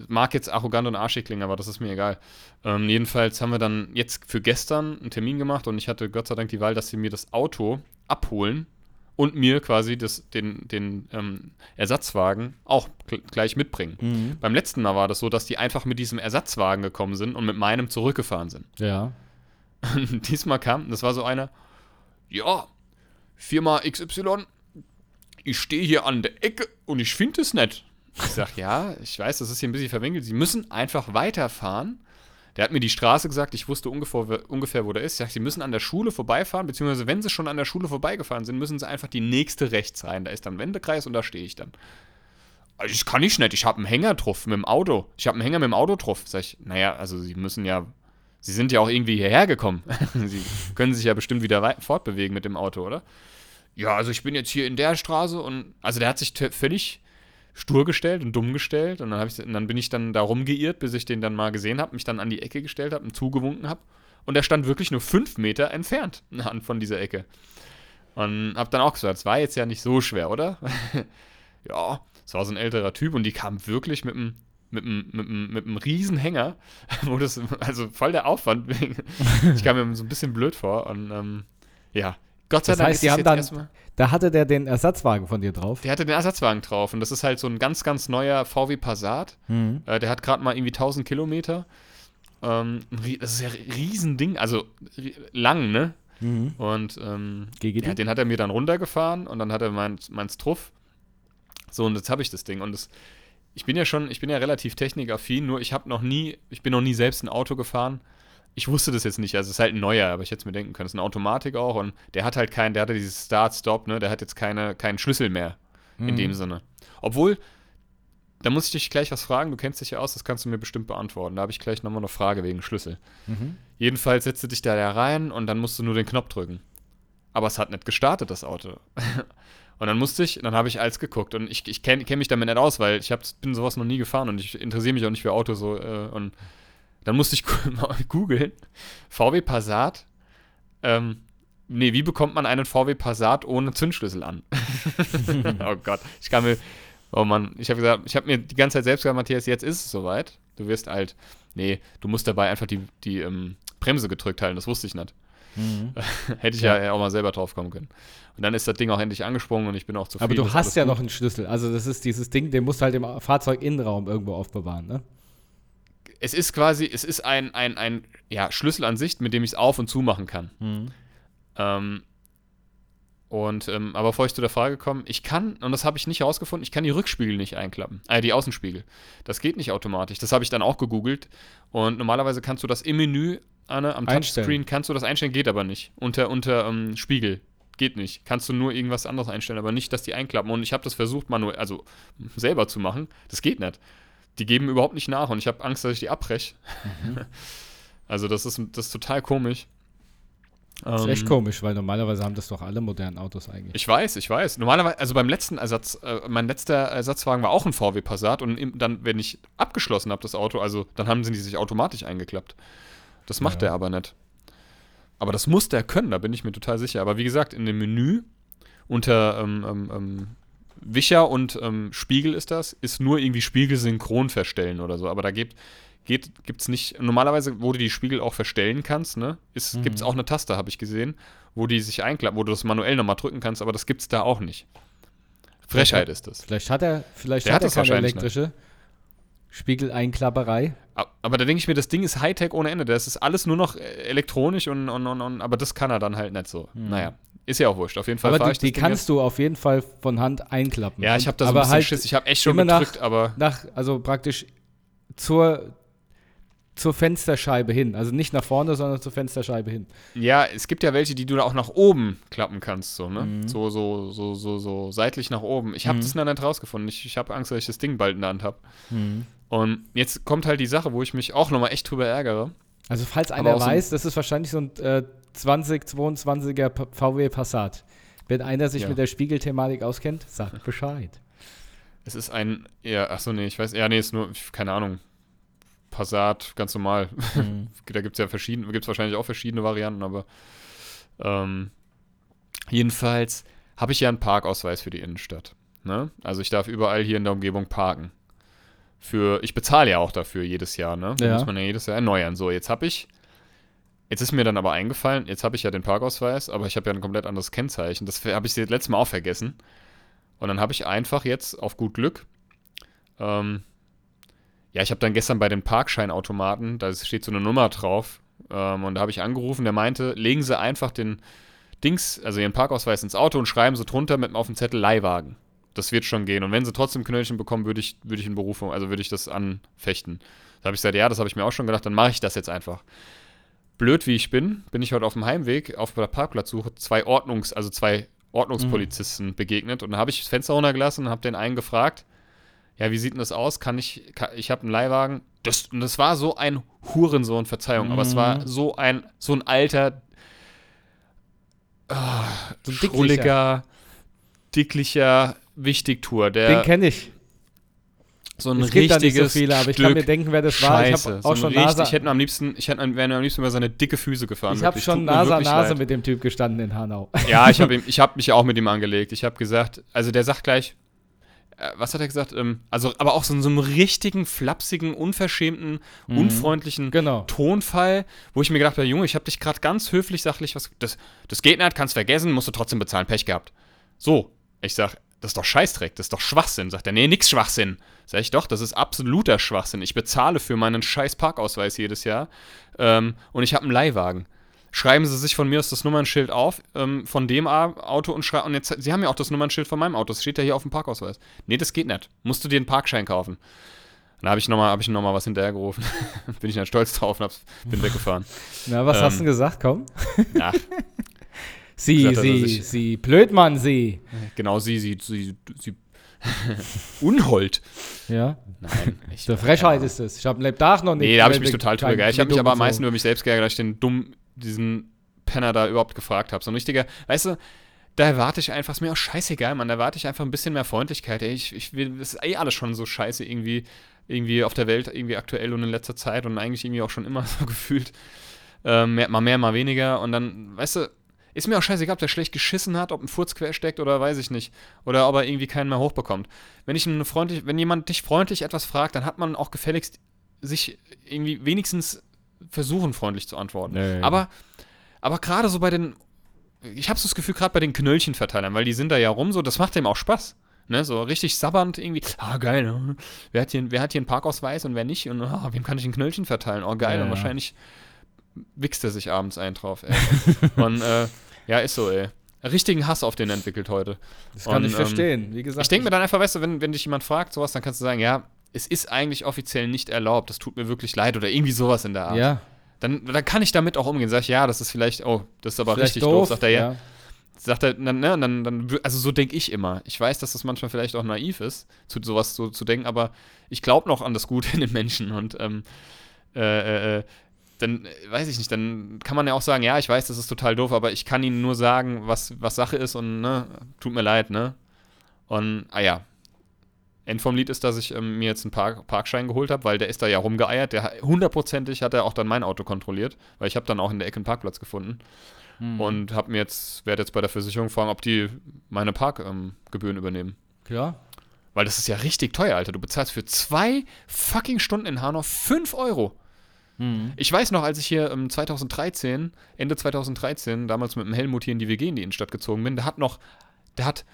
mag jetzt arrogant und arschig klingen, aber das ist mir egal. Ähm, jedenfalls haben wir dann jetzt für gestern einen Termin gemacht und ich hatte Gott sei Dank die Wahl, dass sie mir das Auto abholen und mir quasi das, den, den ähm, Ersatzwagen auch gl- gleich mitbringen. Mhm. Beim letzten Mal war das so, dass die einfach mit diesem Ersatzwagen gekommen sind und mit meinem zurückgefahren sind. Ja. Und diesmal kam, das war so einer, ja, Firma XY, ich stehe hier an der Ecke und ich finde es nicht. Ich sag, ja, ich weiß, das ist hier ein bisschen verwinkelt. Sie müssen einfach weiterfahren. Der hat mir die Straße gesagt, ich wusste ungefähr, ungefähr wo der ist. Ich sag, Sie müssen an der Schule vorbeifahren, beziehungsweise wenn Sie schon an der Schule vorbeigefahren sind, müssen Sie einfach die nächste rechts rein. Da ist dann Wendekreis und da stehe ich dann. Also das kann ich nicht, ich habe einen Hänger drauf mit dem Auto. Ich habe einen Hänger mit dem Auto drauf. Sag ich, naja, also Sie müssen ja, Sie sind ja auch irgendwie hierher gekommen. Sie können sich ja bestimmt wieder fortbewegen mit dem Auto, oder? Ja, also ich bin jetzt hier in der Straße und, also der hat sich völlig stur gestellt und dumm gestellt und dann, ich, und dann bin ich dann da rumgeirrt, bis ich den dann mal gesehen habe, mich dann an die Ecke gestellt habe und zugewunken habe und der stand wirklich nur fünf Meter entfernt von dieser Ecke. Und hab dann auch gesagt, es war jetzt ja nicht so schwer, oder? ja, es war so ein älterer Typ und die kam wirklich mit einem mit einem, mit einem, mit einem Riesenhänger, wo das, also voll der Aufwand. ich kam mir so ein bisschen blöd vor und ähm, ja, Gott sei Das Dank heißt, ist die haben dann, da hatte der den Ersatzwagen von dir drauf. Der hatte den Ersatzwagen drauf und das ist halt so ein ganz, ganz neuer VW Passat. Mhm. Äh, der hat gerade mal irgendwie 1000 Kilometer. Ähm, das ist ja ein Riesending, also lang, ne? Mhm. Und ähm, ja, den hat er mir dann runtergefahren und dann hat er mein, mein Struff. So, und jetzt habe ich das Ding. Und das, ich bin ja schon, ich bin ja relativ technikaffin, nur ich habe noch nie, ich bin noch nie selbst ein Auto gefahren. Ich wusste das jetzt nicht, also es ist halt ein neuer, aber ich hätte es mir denken können. Es ist eine Automatik auch und der hat halt keinen, der hatte dieses Start-Stop, ne, der hat jetzt keine, keinen Schlüssel mehr in Mhm. dem Sinne. Obwohl, da muss ich dich gleich was fragen, du kennst dich ja aus, das kannst du mir bestimmt beantworten. Da habe ich gleich nochmal eine Frage wegen Schlüssel. Mhm. Jedenfalls setzt du dich da, da rein und dann musst du nur den Knopf drücken. Aber es hat nicht gestartet, das Auto. Und dann musste ich, dann habe ich alles geguckt und ich, ich kenne kenn mich damit nicht aus, weil ich hab, bin sowas noch nie gefahren und ich interessiere mich auch nicht für Autos so. Äh, und dann musste ich mal googeln, VW Passat, ähm, nee, wie bekommt man einen VW Passat ohne Zündschlüssel an? oh Gott, ich kann mir, oh Mann, ich habe gesagt, ich habe mir die ganze Zeit selbst gesagt, Matthias, jetzt ist es soweit, du wirst alt. Nee, du musst dabei einfach die, die ähm, Bremse gedrückt halten, das wusste ich nicht. Mhm. Hätte ich ja. auch mal selber drauf kommen können. Und dann ist das Ding auch endlich angesprungen und ich bin auch zufrieden. Aber du hast ja gut- noch einen Schlüssel. Also das ist dieses Ding, den musst du halt im Fahrzeuginnenraum irgendwo aufbewahren, ne? Es ist quasi, es ist ein, ein, ein ja, Schlüssel an sich, mit dem ich es auf und zu machen kann. Ähm, und, ähm, aber bevor ich zu der Frage komme, ich kann, und das habe ich nicht herausgefunden, ich kann die Rückspiegel nicht einklappen. Äh, die Außenspiegel. Das geht nicht automatisch. Das habe ich dann auch gegoogelt. Und normalerweise kannst du das im Menü, Anne, am Einstellen. Touchscreen kannst du das einstellen, geht aber nicht. Unter, unter ähm, Spiegel. Geht nicht. Kannst du nur irgendwas anderes einstellen, aber nicht, dass die einklappen. Und ich habe das versucht, manuell, also selber zu machen. Das geht nicht. Die geben überhaupt nicht nach und ich habe Angst, dass ich die abbreche. also, das ist, das ist total komisch. Das ist Ähm, echt komisch, weil normalerweise haben das doch alle modernen Autos eigentlich. ich weiß, ich weiß. Normalerweise, also beim letzten Ersatz, äh, mein letzter Ersatzwagen war auch ein VW Passat und im, dann, wenn ich abgeschlossen habe, das Auto, also dann haben sie die sich automatisch eingeklappt. Das macht Ja. der aber nicht. Aber das muss der können, da bin ich mir total sicher. Aber wie gesagt, in dem Menü unter ähm, ähm, ähm, Wischer und ähm, Spiegel ist das, ist nur irgendwie Spiegel synchron verstellen oder so. Aber da gibt geht, gibt's nicht. Normalerweise, wo du die Spiegel auch verstellen kannst, ne, ist, Mhm. gibt's auch eine Taste, habe ich gesehen, wo die sich einklappen, wo du das manuell nochmal drücken kannst, aber das gibt's da auch nicht. Frechheit ist das. Vielleicht hat er, vielleicht Der hat hat er das keine wahrscheinlich elektrische Spiegeleinklapperei. A- Aber da denke ich mir, das Ding ist Hightech ohne Ende. Das ist alles nur noch äh, elektronisch und, und, und, und aber das kann er dann halt nicht so. Naja, ist ja auch wurscht. Auf jeden Fall Mhm. Aber die, die kannst du auf jeden Fall von Hand einklappen. jetzt. Ja, ich habe da so ein aber bisschen halt Schiss. Ich habe echt schon immer nach- gedrückt, aber nach, also praktisch zur, zur Fensterscheibe hin. Also nicht nach vorne, sondern zur Fensterscheibe hin. ja, es gibt ja welche, die du da auch nach oben klappen kannst, so, ne? Mhm. So, so, so, so, so seitlich nach oben. Ich habe Mhm. das noch nicht rausgefunden. Ich, ich habe Angst, dass ich das Ding bald in der Hand habe. Und jetzt kommt halt die Sache, wo ich mich auch nochmal echt drüber ärgere. Also falls einer weiß, das ist wahrscheinlich so ein äh, 2022er P- VW Passat. Wenn einer sich Ja. mit der Spiegelthematik auskennt, sagt Bescheid. Es ist ein, ja, achso, nee, ich weiß, ja, nee, ist nur, keine Ahnung, Passat, ganz normal. da gibt es ja verschiedene, gibt es wahrscheinlich auch verschiedene Varianten, aber ähm, jedenfalls habe ich ja einen Parkausweis für die Innenstadt. Ne? Also ich darf überall hier in der Umgebung parken. Für, ich bezahle ja auch dafür jedes Jahr, ne? Ja. muss man ja jedes Jahr erneuern. So, jetzt habe ich, jetzt ist mir dann aber eingefallen, jetzt habe ich ja den Parkausweis, aber ich habe ja ein komplett anderes Kennzeichen. Das habe ich das letzte Mal auch vergessen. Und dann habe ich einfach jetzt auf gut Glück, ähm, ja, ich habe dann gestern bei den Parkscheinautomaten, da steht so eine Nummer drauf, ähm, und da habe ich angerufen, der meinte, legen Sie einfach den Dings, also Ihren Parkausweis ins Auto und schreiben Sie drunter mit auf dem Zettel Leihwagen. Das wird schon gehen. Und wenn Sie trotzdem Knöllchen bekommen, würde ich, würde ich in Berufung, also würde ich das anfechten. Da habe ich gesagt, ja, das habe ich mir auch schon gedacht, dann mache ich das jetzt einfach. Blöd wie ich bin, bin ich heute auf dem Heimweg auf der Parkplatzsuche zwei Ordnungs-, also zwei Ordnungspolizisten begegnet und da habe ich das Fenster runtergelassen und habe den einen gefragt, ja, wie sieht denn das aus? Kann ich, kann, ich habe einen Leihwagen. Das, und das war so ein Hurensohn, Verzeihung, aber es war so ein, so ein alter, ah, So ein dicklicher. dicklicher Wichtigtour, Den der kenne ich. So ein Es gibt da nicht richtiges so viele, aber ich Stück kann mir denken, wer das war. Ich habe so auch ein schon richtig, Nase, ich hätte am liebsten, ich hätte wäre am liebsten über seine dicke Füße gefahren. ich habe schon Nase an Nase leid. mit dem Typ gestanden in Hanau. Ja, ich habe ich hab mich auch mit ihm angelegt. Ich habe gesagt, also der sagt gleich, äh, was hat er gesagt? Ähm, also, aber auch so in so einem richtigen, flapsigen, unverschämten, unfreundlichen Genau. Tonfall, wo ich mir gedacht habe, Junge, ich habe dich gerade ganz höflich, sachlich, was, das, das geht nicht, kannst vergessen, musst du trotzdem bezahlen, Pech gehabt. So, ich sag, das ist doch Scheißdreck, das ist doch Schwachsinn. Sagt er, nee, nix Schwachsinn. Sag ich doch, das ist absoluter Schwachsinn. Ich bezahle für meinen scheiß Parkausweis jedes Jahr ähm, und ich habe einen Leihwagen. Schreiben Sie sich von mir aus das Nummernschild auf, ähm, von dem Auto und schreiben, und jetzt, Sie haben ja auch das Nummernschild von meinem Auto, das steht ja hier auf dem Parkausweis. Nee, das geht nicht. Musst du dir einen Parkschein kaufen. Dann habe ich nochmal hab noch was hinterhergerufen. bin ich dann stolz drauf und bin weggefahren. Na, was Ähm, hast du denn gesagt? Komm. Ach, Sie, gesagt, sie, sich- sie, Blödmann, sie. genau sie, sie, sie, sie Unhold. Ja, Nein. Ich, der Frechheit ist es. Ich habe Tag noch nicht. Nee, da habe ich mich total drüber geärgert. Ich habe mich aber am meisten über mich selbst geärgert, dass ich den dumm, diesen Penner da überhaupt gefragt habe. So ein richtiger, weißt du, da erwarte ich einfach, ist mir auch scheißegal, Mann, da erwarte ich einfach ein bisschen mehr Freundlichkeit. Ey, ich, ich will, das ist eh alles schon so scheiße irgendwie, irgendwie auf der Welt, irgendwie aktuell und in letzter Zeit und eigentlich irgendwie auch schon immer so gefühlt. Ähm, mehr, mal mehr, mal weniger und dann, weißt du, ist mir auch scheißegal, ob der schlecht geschissen hat, ob ein Furz quer steckt oder weiß ich nicht. Oder ob er irgendwie keinen mehr hochbekommt. Wenn ich einen freundlich, wenn jemand dich freundlich etwas fragt, dann hat man auch gefälligst sich irgendwie wenigstens versuchen, freundlich zu antworten. Nee. Aber, aber gerade so bei den, ich habe so das Gefühl, gerade bei den Knöllchenverteilern, weil die sind da ja rum, so, das macht dem auch Spaß. Ne, so richtig sabbernd irgendwie, ah, geil, ne? wer, hat hier, wer hat hier einen Parkausweis und wer nicht? Und ah, wem kann ich ein Knöllchen verteilen? Oh, geil, Ja, und wahrscheinlich wichst er sich abends ein drauf, ey. und äh, ja, ist so, ey. Richtigen Hass auf den entwickelt heute. Das kann Und, ich ähm, verstehen. Wie gesagt, Ich denke mir dann einfach, weißt du, wenn, wenn dich jemand fragt, sowas, dann kannst du sagen, ja, es ist eigentlich offiziell nicht erlaubt, das tut mir wirklich leid oder irgendwie sowas in der Art. ja, Dann, dann kann ich damit auch umgehen. Sag ich, ja, das ist vielleicht, oh, das ist aber vielleicht richtig doof. doof. Sagt er, ja. Sagt er, dann, ne, dann, dann, also so denke ich immer. Ich weiß, dass das manchmal vielleicht auch naiv ist, zu sowas so zu denken, aber ich glaube noch an das Gute in den Menschen und ähm, äh, äh, äh, dann weiß ich nicht, dann kann man ja auch sagen, ja, ich weiß, das ist total doof, aber ich kann ihnen nur sagen, was, was Sache ist und ne, tut mir leid, ne? Und, ah ja. End vom Lied ist, dass ich ähm, mir jetzt einen Park, Parkschein geholt habe, weil der ist da ja rumgeeiert. Der hundertprozentig hat er auch dann mein Auto kontrolliert, weil ich habe dann auch in der Ecke einen Parkplatz gefunden Mhm. und habe mir jetzt werde jetzt bei der Versicherung fragen, ob die meine Parkgebühren ähm, übernehmen. Klar. Weil das ist ja richtig teuer, Alter. Du bezahlst für zwei fucking Stunden in Hanau 5 Euro. Mhm. Ich weiß noch, als ich hier ähm, 2013, Ende 2013, damals mit dem Helmut hier in die WG in die Innenstadt gezogen bin, der hat noch, der hat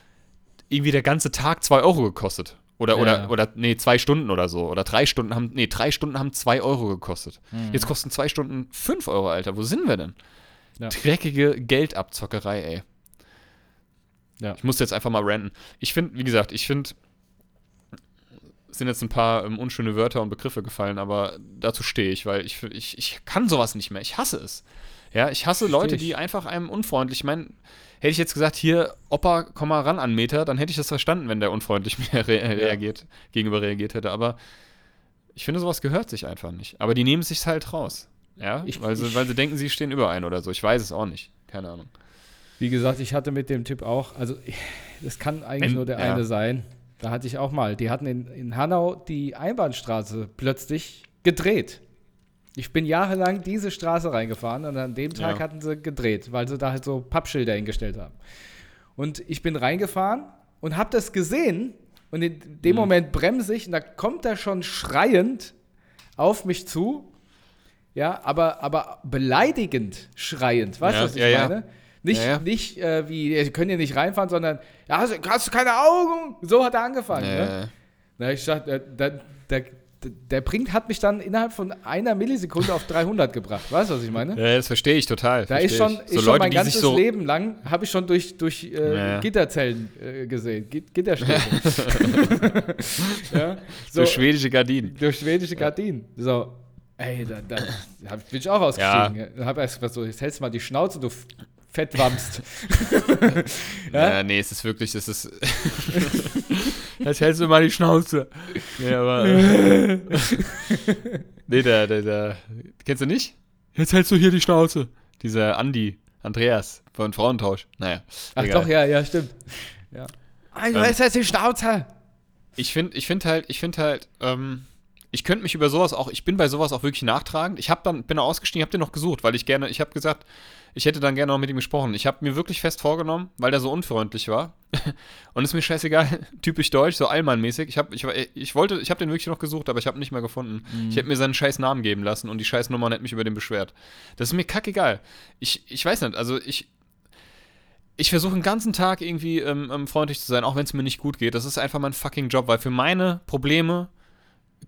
irgendwie der ganze Tag 2 Euro gekostet. Oder, Ja. oder, oder, nee, zwei Stunden oder so. Oder drei Stunden haben, nee, drei Stunden haben 2 Euro gekostet. Mhm. Jetzt kosten zwei Stunden 5 Euro, Alter. Wo sind wir denn? Ja. Dreckige Geldabzockerei, ey. Ja. Ich muss jetzt einfach mal ranten. Ich finde, wie gesagt, ich finde, sind jetzt ein paar ähm, unschöne Wörter und Begriffe gefallen, aber dazu stehe ich, weil ich, ich, ich kann sowas nicht mehr. Ich hasse es. Ja, ich hasse Leute, ich. die einfach einem unfreundlich, ich meine, hätte ich jetzt gesagt, hier, Opa, komm mal ran an Meter, dann hätte ich das verstanden, wenn der unfreundlich mir re reagiert, gegenüber reagiert hätte. Aber ich finde, sowas gehört sich einfach nicht. Aber die nehmen es sich halt raus. Ja, Ich- weil, sie, weil sie denken, sie stehen über einen oder so. Ich weiß es auch nicht. Keine Ahnung. Wie gesagt, ich hatte mit dem Typ auch, also das kann eigentlich Wenn- nur der ja. eine sein. Da hatte ich auch mal, die hatten in, in Hanau die Einbahnstraße plötzlich gedreht. Ich bin jahrelang diese Straße reingefahren und an dem Tag Ja. hatten sie gedreht, weil sie da halt so Pappschilder hingestellt haben. Und ich bin reingefahren und habe das gesehen und in dem Mhm. Moment bremse ich und da kommt er schon schreiend auf mich zu. Ja, aber, aber beleidigend schreiend. Weißt du, Ja, was ich ja, ja. meine? Nicht, Ja, ja. nicht äh, wie, Sie können hier nicht reinfahren, sondern, ja, hast, du- hast du keine Augen? So hat er angefangen. Ne? Äh, Na, ich sag, der, der, der, der bringt, hat mich dann innerhalb von einer Millisekunde auf 300 gebracht. Weißt du, was ich meine? ja, das verstehe ich total. Da ist schon, ich. ist schon mein ganzes Leben lang, habe ich schon durch, durch äh, Ja, ja. Gitterzellen äh, gesehen. Git Gitterstäbe. ja, so, So schwedische Gardinen. durch schwedische Gardinen. So, ey, da, da bin ich auch ausgestiegen. Ja. Hab erst gesagt, so, jetzt hältst du mal die Schnauze, du Fettwamst. Ja? nee, es ist wirklich, es ist. Jetzt hältst du mal die Schnauze. Nee, aber. nee, der, der, der. Kennst du nicht? Jetzt hältst du hier die Schnauze. Dieser Andi, Andreas von Frauentausch. Naja. Ach egal. doch, ja, ja, stimmt. Ja. Also, Ähm, jetzt hältst du die Schnauze. Ich finde ich find halt, ich finde halt, ähm, ich könnte mich über sowas auch, ich bin bei sowas auch wirklich nachtragend. Ich habe dann, bin ausgestiegen, habe den noch gesucht, weil ich gerne, ich habe gesagt, ich hätte dann gerne noch mit ihm gesprochen. Ich habe mir wirklich fest vorgenommen, weil der so unfreundlich war. Und ist mir scheißegal, typisch deutsch, so Allmann-mäßig. Ich, hab, ich, ich wollte, ich habe den wirklich noch gesucht, aber ich habe ihn nicht mehr gefunden. Ich hätte mir seinen scheiß Namen geben lassen und die scheiß Nummer hätte mich über den beschwert. Das ist mir kackegal. Ich, ich weiß nicht, also ich, ich versuche den ganzen Tag irgendwie ähm, ähm, freundlich zu sein, auch wenn es mir nicht gut geht. Das ist einfach mein fucking Job, weil für meine Probleme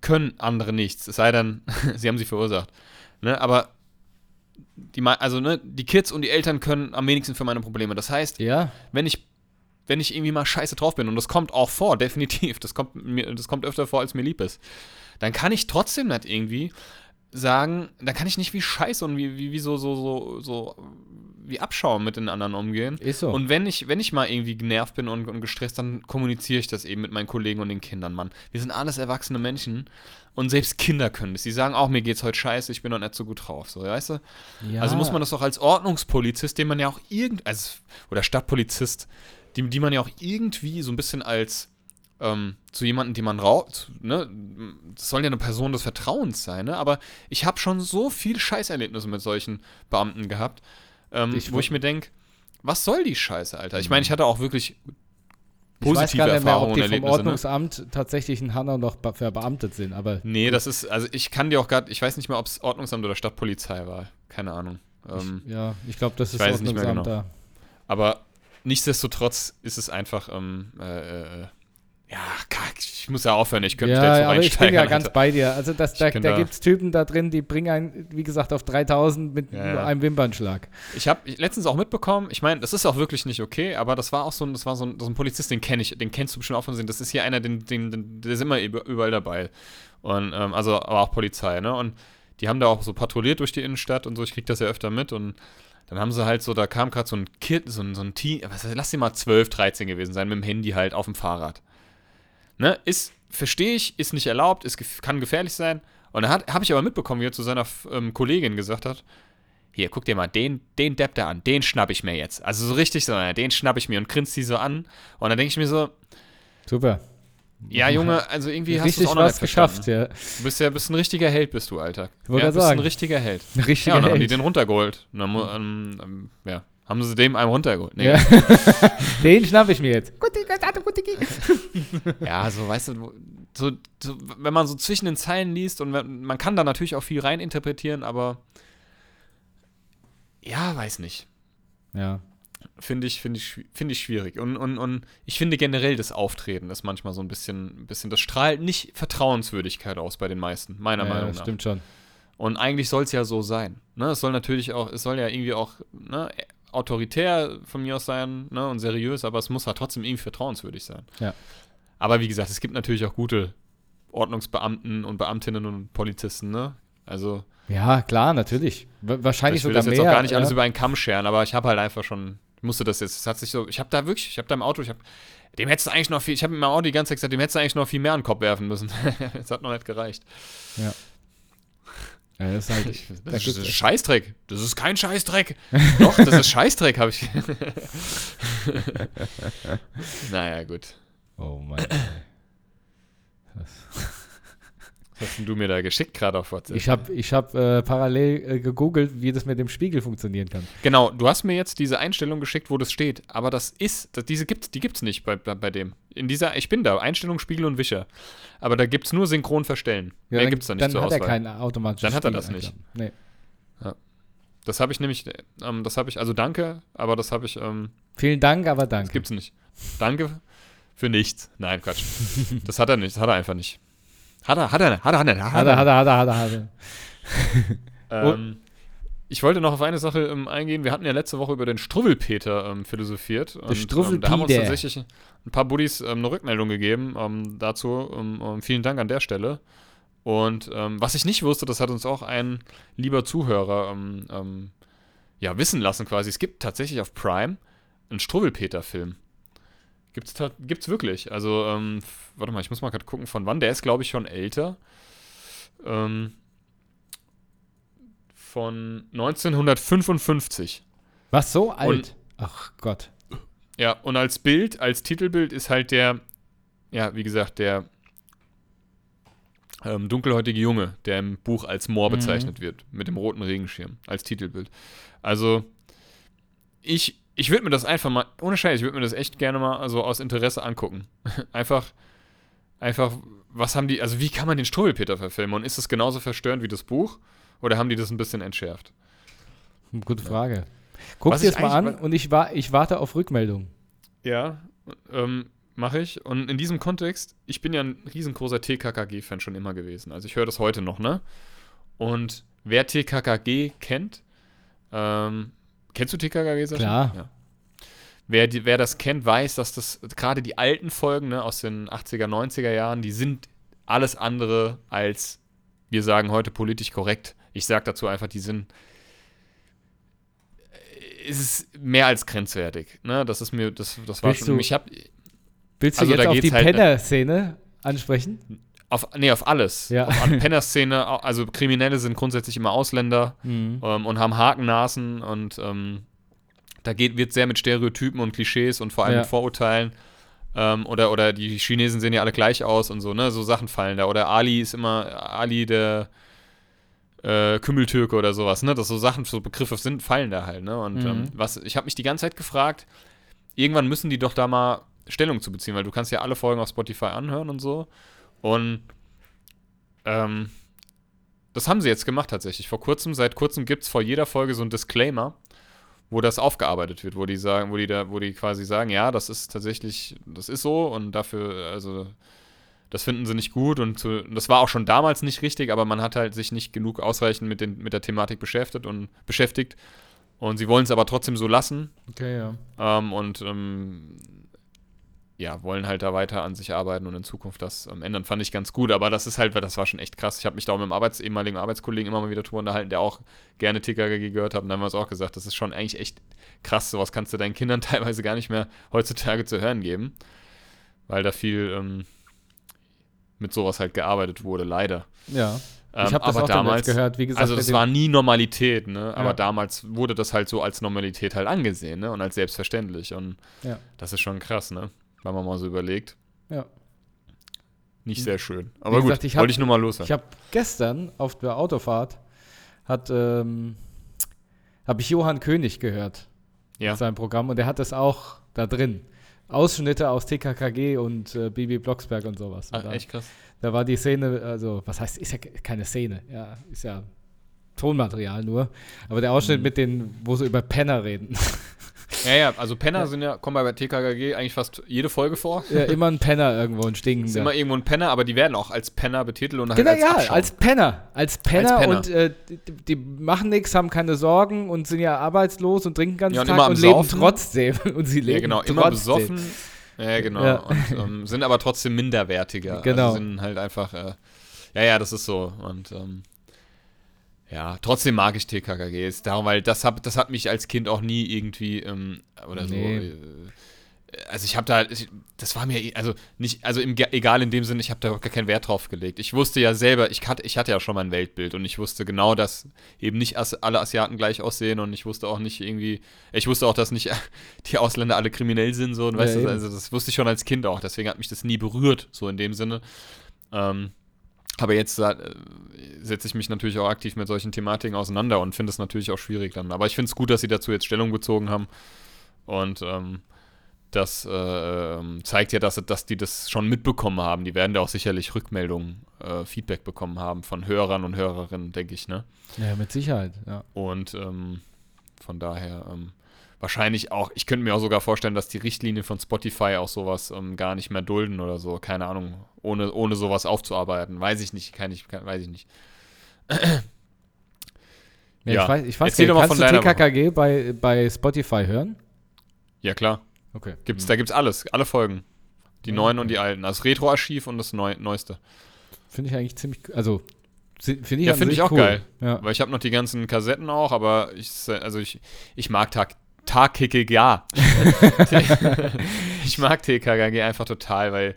können andere nichts. Es sei denn, sie haben sie verursacht. Ne? Aber die, also, ne, die Kids und die Eltern können am wenigsten für meine Probleme. Das heißt, Ja, wenn ich wenn ich irgendwie mal scheiße drauf bin, und das kommt auch vor, definitiv, das kommt, mir, das kommt öfter vor, als mir lieb ist, dann kann ich trotzdem nicht irgendwie sagen, dann kann ich nicht wie scheiße und wie, wie, wie so, so, so, so, wie Abschaum mit den anderen umgehen. Ist so. Und wenn ich, wenn ich mal irgendwie genervt bin und, und gestresst, dann kommuniziere ich das eben mit meinen Kollegen und den Kindern, Mann. Wir sind alles erwachsene Menschen und selbst Kinder können das. Die sagen auch, mir geht's heute scheiße, ich bin noch nicht so gut drauf, so, weißt du? ja. Also muss man das doch als Ordnungspolizist, den man ja auch irgend, also, oder Stadtpolizist, die, die man ja auch irgendwie so ein bisschen als ähm, zu jemandem, den man raubt, ne, das soll ja eine Person des Vertrauens sein, ne? Aber ich habe schon so viel Scheißerlebnisse mit solchen Beamten gehabt, ähm, Ich wo ich mir denke, was soll die Scheiße, Alter? Ich meine, ich hatte auch wirklich ich weiß positive gar nicht mehr, Erfahrungen ob die vom Erlebnisse. Ne? Ordnungsamt tatsächlich in Hanau noch be- verbeamtet sind, aber Nee, das ist, also ich kann dir auch gerade, ich weiß nicht mehr, ob es Ordnungsamt oder Stadtpolizei war. Keine Ahnung. Ähm, ich, ja, ich glaube, das ist Ordnungsamt genau. da. Aber nichtsdestotrotz ist es einfach, ähm, äh, äh, ja, kack, ich muss ja aufhören, ich könnte mich da jetzt Ja, aber ich bin ja ganz Alter. bei dir. Also das, da, da da- gibt es Typen da drin, die bringen einen, wie gesagt, auf 3000 mit Ja, ja. einem Wimpernschlag. Ich habe letztens auch mitbekommen, ich meine, das ist auch wirklich nicht okay, aber das war auch so ein, das war so ein, so ein Polizist, den kenne ich, den kennst du bestimmt auch von sehen. Das ist hier einer, den, den, den, der ist immer über- überall dabei. Und, ähm, also, aber auch Polizei, ne? Und die haben da auch so patrouilliert durch die Innenstadt und so, ich krieg das ja öfter mit und dann haben sie halt so, da kam gerade so ein Kid, so ein, so ein Team, was, lass sie mal 12, 13 gewesen sein, mit dem Handy halt auf dem Fahrrad. Ne, ist, verstehe ich, ist nicht erlaubt, ist, kann gefährlich sein. Und da habe ich aber mitbekommen, wie er zu seiner ähm, Kollegin gesagt hat, hier, guck dir mal den, den Depp da an, den schnapp ich mir jetzt. Also so richtig so, den schnapp ich mir und grinst die so an. Und dann denke ich mir so, Super. ja Junge, also irgendwie hast du Richtig es auch noch was geschafft, ja. Du bist ja bist ein richtiger Held, bist du, Alter. Ich ja, bist sagen. ein richtiger Held. Richtig Ja, und dann haben die den runtergeholt. Dann, mu- ähm, ähm, ja, haben sie dem einem runtergeholt. Nee, ja. den schnapp ich mir jetzt. Ja, so, weißt du, so, so, wenn man so zwischen den Zeilen liest und wenn, man kann da natürlich auch viel reininterpretieren, aber ja, weiß nicht. Ja. Finde ich, finde ich, finde ich schwierig. Und, und, und ich finde generell das Auftreten ist manchmal so ein bisschen, ein bisschen, das strahlt nicht Vertrauenswürdigkeit aus bei den meisten, meiner ja, Meinung nach. Stimmt schon. Und eigentlich soll es ja so sein. Ne? Es soll natürlich auch, es soll ja irgendwie auch ne, autoritär von mir aus sein ne, und seriös, aber es muss halt trotzdem irgendwie vertrauenswürdig sein. Ja. Aber wie gesagt, es gibt natürlich auch gute Ordnungsbeamten und Beamtinnen und Polizisten, ne? Also, Ja, klar, natürlich. Wa- Wahrscheinlich ich will sogar das jetzt mehr. auch gar nicht alles ja. über einen Kamm scheren, aber ich habe halt einfach schon, ich musste das jetzt, es hat sich so, ich habe da wirklich, ich habe da im Auto, ich habe, dem hättest du eigentlich noch viel, ich habe mit meinem Auto die ganze Zeit gesagt, dem hättest du eigentlich noch viel mehr an den Kopf werfen müssen. das hat noch nicht gereicht. ja, das ist halt, da Das ist gibt's ein echt- Scheißdreck. Das ist kein Scheißdreck. Doch, das ist Scheißdreck, habe ich. naja, gut. Oh Mann. Was hast denn du mir da geschickt gerade auf WhatsApp? Ich habe ich hab, äh, parallel äh, gegoogelt, wie das mit dem Spiegel funktionieren kann. genau, du hast mir jetzt diese Einstellung geschickt, wo das steht. Aber das ist, das, diese gibt's, die gibt's nicht bei, bei, bei dem. In dieser, ich bin da, Einstellung, Spiegel und Wischer. Aber da gibt's nur synchron verstellen. Mehr dann, gibt's da nicht Dann zur hat Auswahl. er keinen automatischen Dann hat er das nicht. Nee. Das habe ich nämlich, ähm, das habe ich, also danke, aber das habe ich, ähm, Vielen Dank, aber das danke. gibt's nicht. Danke für nichts. Nein, Quatsch. das hat er nicht, das hat er einfach nicht. Hat er, hat er, hat er, hat er, Hat er, hat er, hat er, hat er, hat er. Ähm, ich wollte noch auf eine Sache ähm, eingehen. Wir hatten ja letzte Woche über den Struwwelpeter ähm, philosophiert. Und, ähm, da haben uns Struwwelpeter. tatsächlich ein paar Buddies ähm, eine Rückmeldung gegeben ähm, dazu. Ähm, ähm, vielen Dank an der Stelle. Und ähm, was ich nicht wusste, das hat uns auch ein lieber Zuhörer ähm, ähm, ja, wissen lassen quasi. Es gibt tatsächlich auf Prime einen Struwwelpeter-Film. Gibt's, gibt's wirklich. Also, ähm, warte mal, ich muss mal gerade gucken, von wann. Der ist, glaube ich, schon älter. Ähm, von 1955. Was, so alt? Ach Gott. Ja, und als Bild, als Titelbild ist halt der, ja, wie gesagt, der ähm, dunkelhäutige Junge, der im Buch als Moor Mhm. bezeichnet wird, mit dem roten Regenschirm, als Titelbild. Also, ich, ich würde mir das einfach mal, ohne Scheiß, ich würde mir das echt gerne mal also aus Interesse angucken. einfach, einfach, was haben die, also wie kann man den Struwwelpeter verfilmen? Und ist es genauso verstörend wie das Buch? Oder haben die das ein bisschen entschärft? Gute Frage. Guck Was dir es mal an und ich, wa ich warte auf Rückmeldung. Ja, ähm, mache ich. Und in diesem Kontext, ich bin ja ein riesengroßer TKKG-Fan schon immer gewesen. Also ich höre das heute noch, ne? Und wer TKKG kennt, ähm, kennst du TKKG? Sascha? Klar. Ja. wer, die, wer das kennt, weiß, dass das gerade die alten Folgen ne, aus den 80er, 90er Jahren, die sind alles andere als, wir sagen heute politisch korrekt. Ich sage dazu einfach, die sind es ist mehr als grenzwertig. Ne? Das ist mir, das, das war Willst schon. du- Ich hab, Willst du Also da jetzt auf die halt- Penner-Szene ansprechen? Auf, nee, auf alles. Ja. Auf an Penner-Szene, also Kriminelle sind grundsätzlich immer Ausländer Mhm. ähm, und haben Hakennasen und ähm, da geht, wird sehr mit Stereotypen und Klischees und vor allem Ja. mit Vorurteilen. Ähm, oder, oder die Chinesen sehen ja alle gleich aus und so, ne? So Sachen fallen da. Oder Ali ist immer Ali der äh, Kümmeltürke oder sowas, ne? Dass so Sachen, so Begriffe sind, fallen da halt, ne? Und Mhm. ähm, was, ich habe mich die ganze Zeit gefragt, irgendwann müssen die doch da mal Stellung zu beziehen, weil du kannst ja alle Folgen auf Spotify anhören und so. Und ähm, das haben sie jetzt gemacht tatsächlich. Vor kurzem, seit kurzem gibt es vor jeder Folge so ein Disclaimer, wo das aufgearbeitet wird, wo die sagen, wo die da, wo die quasi sagen, ja, das ist tatsächlich, das ist so und dafür, also das finden sie nicht gut und zu, das war auch schon damals nicht richtig, aber man hat halt sich nicht genug ausreichend mit, den, mit der Thematik beschäftigt und beschäftigt. Und sie wollen es aber trotzdem so lassen Okay, ja. ähm, und ähm, ja, wollen halt da weiter an sich arbeiten und in Zukunft das ähm, ändern. Fand ich ganz gut, aber das ist halt, das war schon echt krass. Ich habe mich da auch mit dem Arbeits ehemaligen Arbeitskollegen immer mal wieder drüber unterhalten, der auch gerne TKG gehört hat. Und dann haben wir es auch gesagt, das ist schon eigentlich echt krass. Sowas kannst du deinen Kindern teilweise gar nicht mehr heutzutage zu hören geben, weil da viel ähm, mit sowas halt gearbeitet wurde, leider. Ja. Ähm, ich habe das aber auch damals gehört, wie gesagt. also das war nie Normalität, ne? Aber Ja. damals wurde das halt so als Normalität halt angesehen, ne? Und als selbstverständlich. Und Ja. das ist schon krass, ne? Wenn man mal so überlegt. Ja. Nicht sehr schön. Aber gesagt, gut, ich hab- wollte ich nur mal los Ich habe gestern auf der Autofahrt hat ähm, habe ich Johann König gehört Ja. seinem Programm und der hat das auch da drin. Ausschnitte aus TKKG und äh, Bibi Blocksberg und sowas. Und Ach, da, echt krass. da war die Szene, also was heißt, ist ja ke- keine Szene, ja, ist ja Tonmaterial nur. Aber der Mhm. Ausschnitt mit den, wo sie über Penner reden. Ja, ja, also Penner sind ja, kommen bei TKKG eigentlich fast jede Folge vor. ja, immer ein Penner irgendwo, ein stinkender. Ist immer irgendwo ein Penner, aber die werden auch als Penner betitelt und halt Genau, als ja, Abschaum. als Penner. Als Penner, Penner. und äh, die, die machen nichts, haben keine Sorgen und sind ja arbeitslos und trinken ganzen Ja, und Tag und leben trotzdem. Und sie leben ja, genau, immer trotzdem. besoffen. Ja, genau. Ja. Und ähm, sind aber trotzdem minderwertiger. Genau. Also sind halt einfach, äh, ja, ja, das ist so. Und ähm, ja, trotzdem mag ich TKKG. Ist darum, weil das, hab, das hat mich als Kind auch nie irgendwie ähm, oder Nee. so. Äh, also ich habe da, ich, das war mir, also nicht, also im, egal in dem Sinne, ich habe da gar keinen Wert drauf gelegt. Ich wusste ja selber, ich hatte, ich hatte ja schon mein Weltbild und ich wusste genau, dass eben nicht As alle Asiaten gleich aussehen und ich wusste auch nicht irgendwie, ich wusste auch, dass nicht die Ausländer alle kriminell sind, so, und Ja, weißt du, also das wusste ich schon als Kind auch, deswegen hat mich das nie berührt, so in dem Sinne. Ähm, aber jetzt äh, setze ich mich natürlich auch aktiv mit solchen Thematiken auseinander und finde es natürlich auch schwierig dann. Aber ich finde es gut, dass sie dazu jetzt Stellung bezogen haben. Und ähm, das äh, ähm, zeigt ja, dass, dass die das schon mitbekommen haben. Die werden da auch sicherlich Rückmeldungen, äh, Feedback bekommen haben von Hörern und Hörerinnen, denke ich, ne? Ja, mit Sicherheit, ja. Und ähm, von daher ähm, wahrscheinlich auch, ich könnte mir auch sogar vorstellen, dass die Richtlinien von Spotify auch sowas ähm, gar nicht mehr dulden oder so, keine Ahnung, ohne, ohne sowas aufzuarbeiten. Weiß ich nicht, kann ich, kann, weiß ich nicht. Ja, Ja. Ich weiß, ich weiß Erzähl nicht, kannst von du TKKG bei, bei Spotify hören? Ja, klar. Okay. Gibt's, Da gibt's alles, alle Folgen. Die Ja, neuen und die alten. Das Retro-Archiv und das Neu Neueste. Finde ich eigentlich ziemlich, also finde ich Ja, an finde ich auch cool. geil. Ja. Weil ich habe noch die ganzen Kassetten auch, aber ich, also ich, ich mag Ja. ich mag TKKG einfach total, weil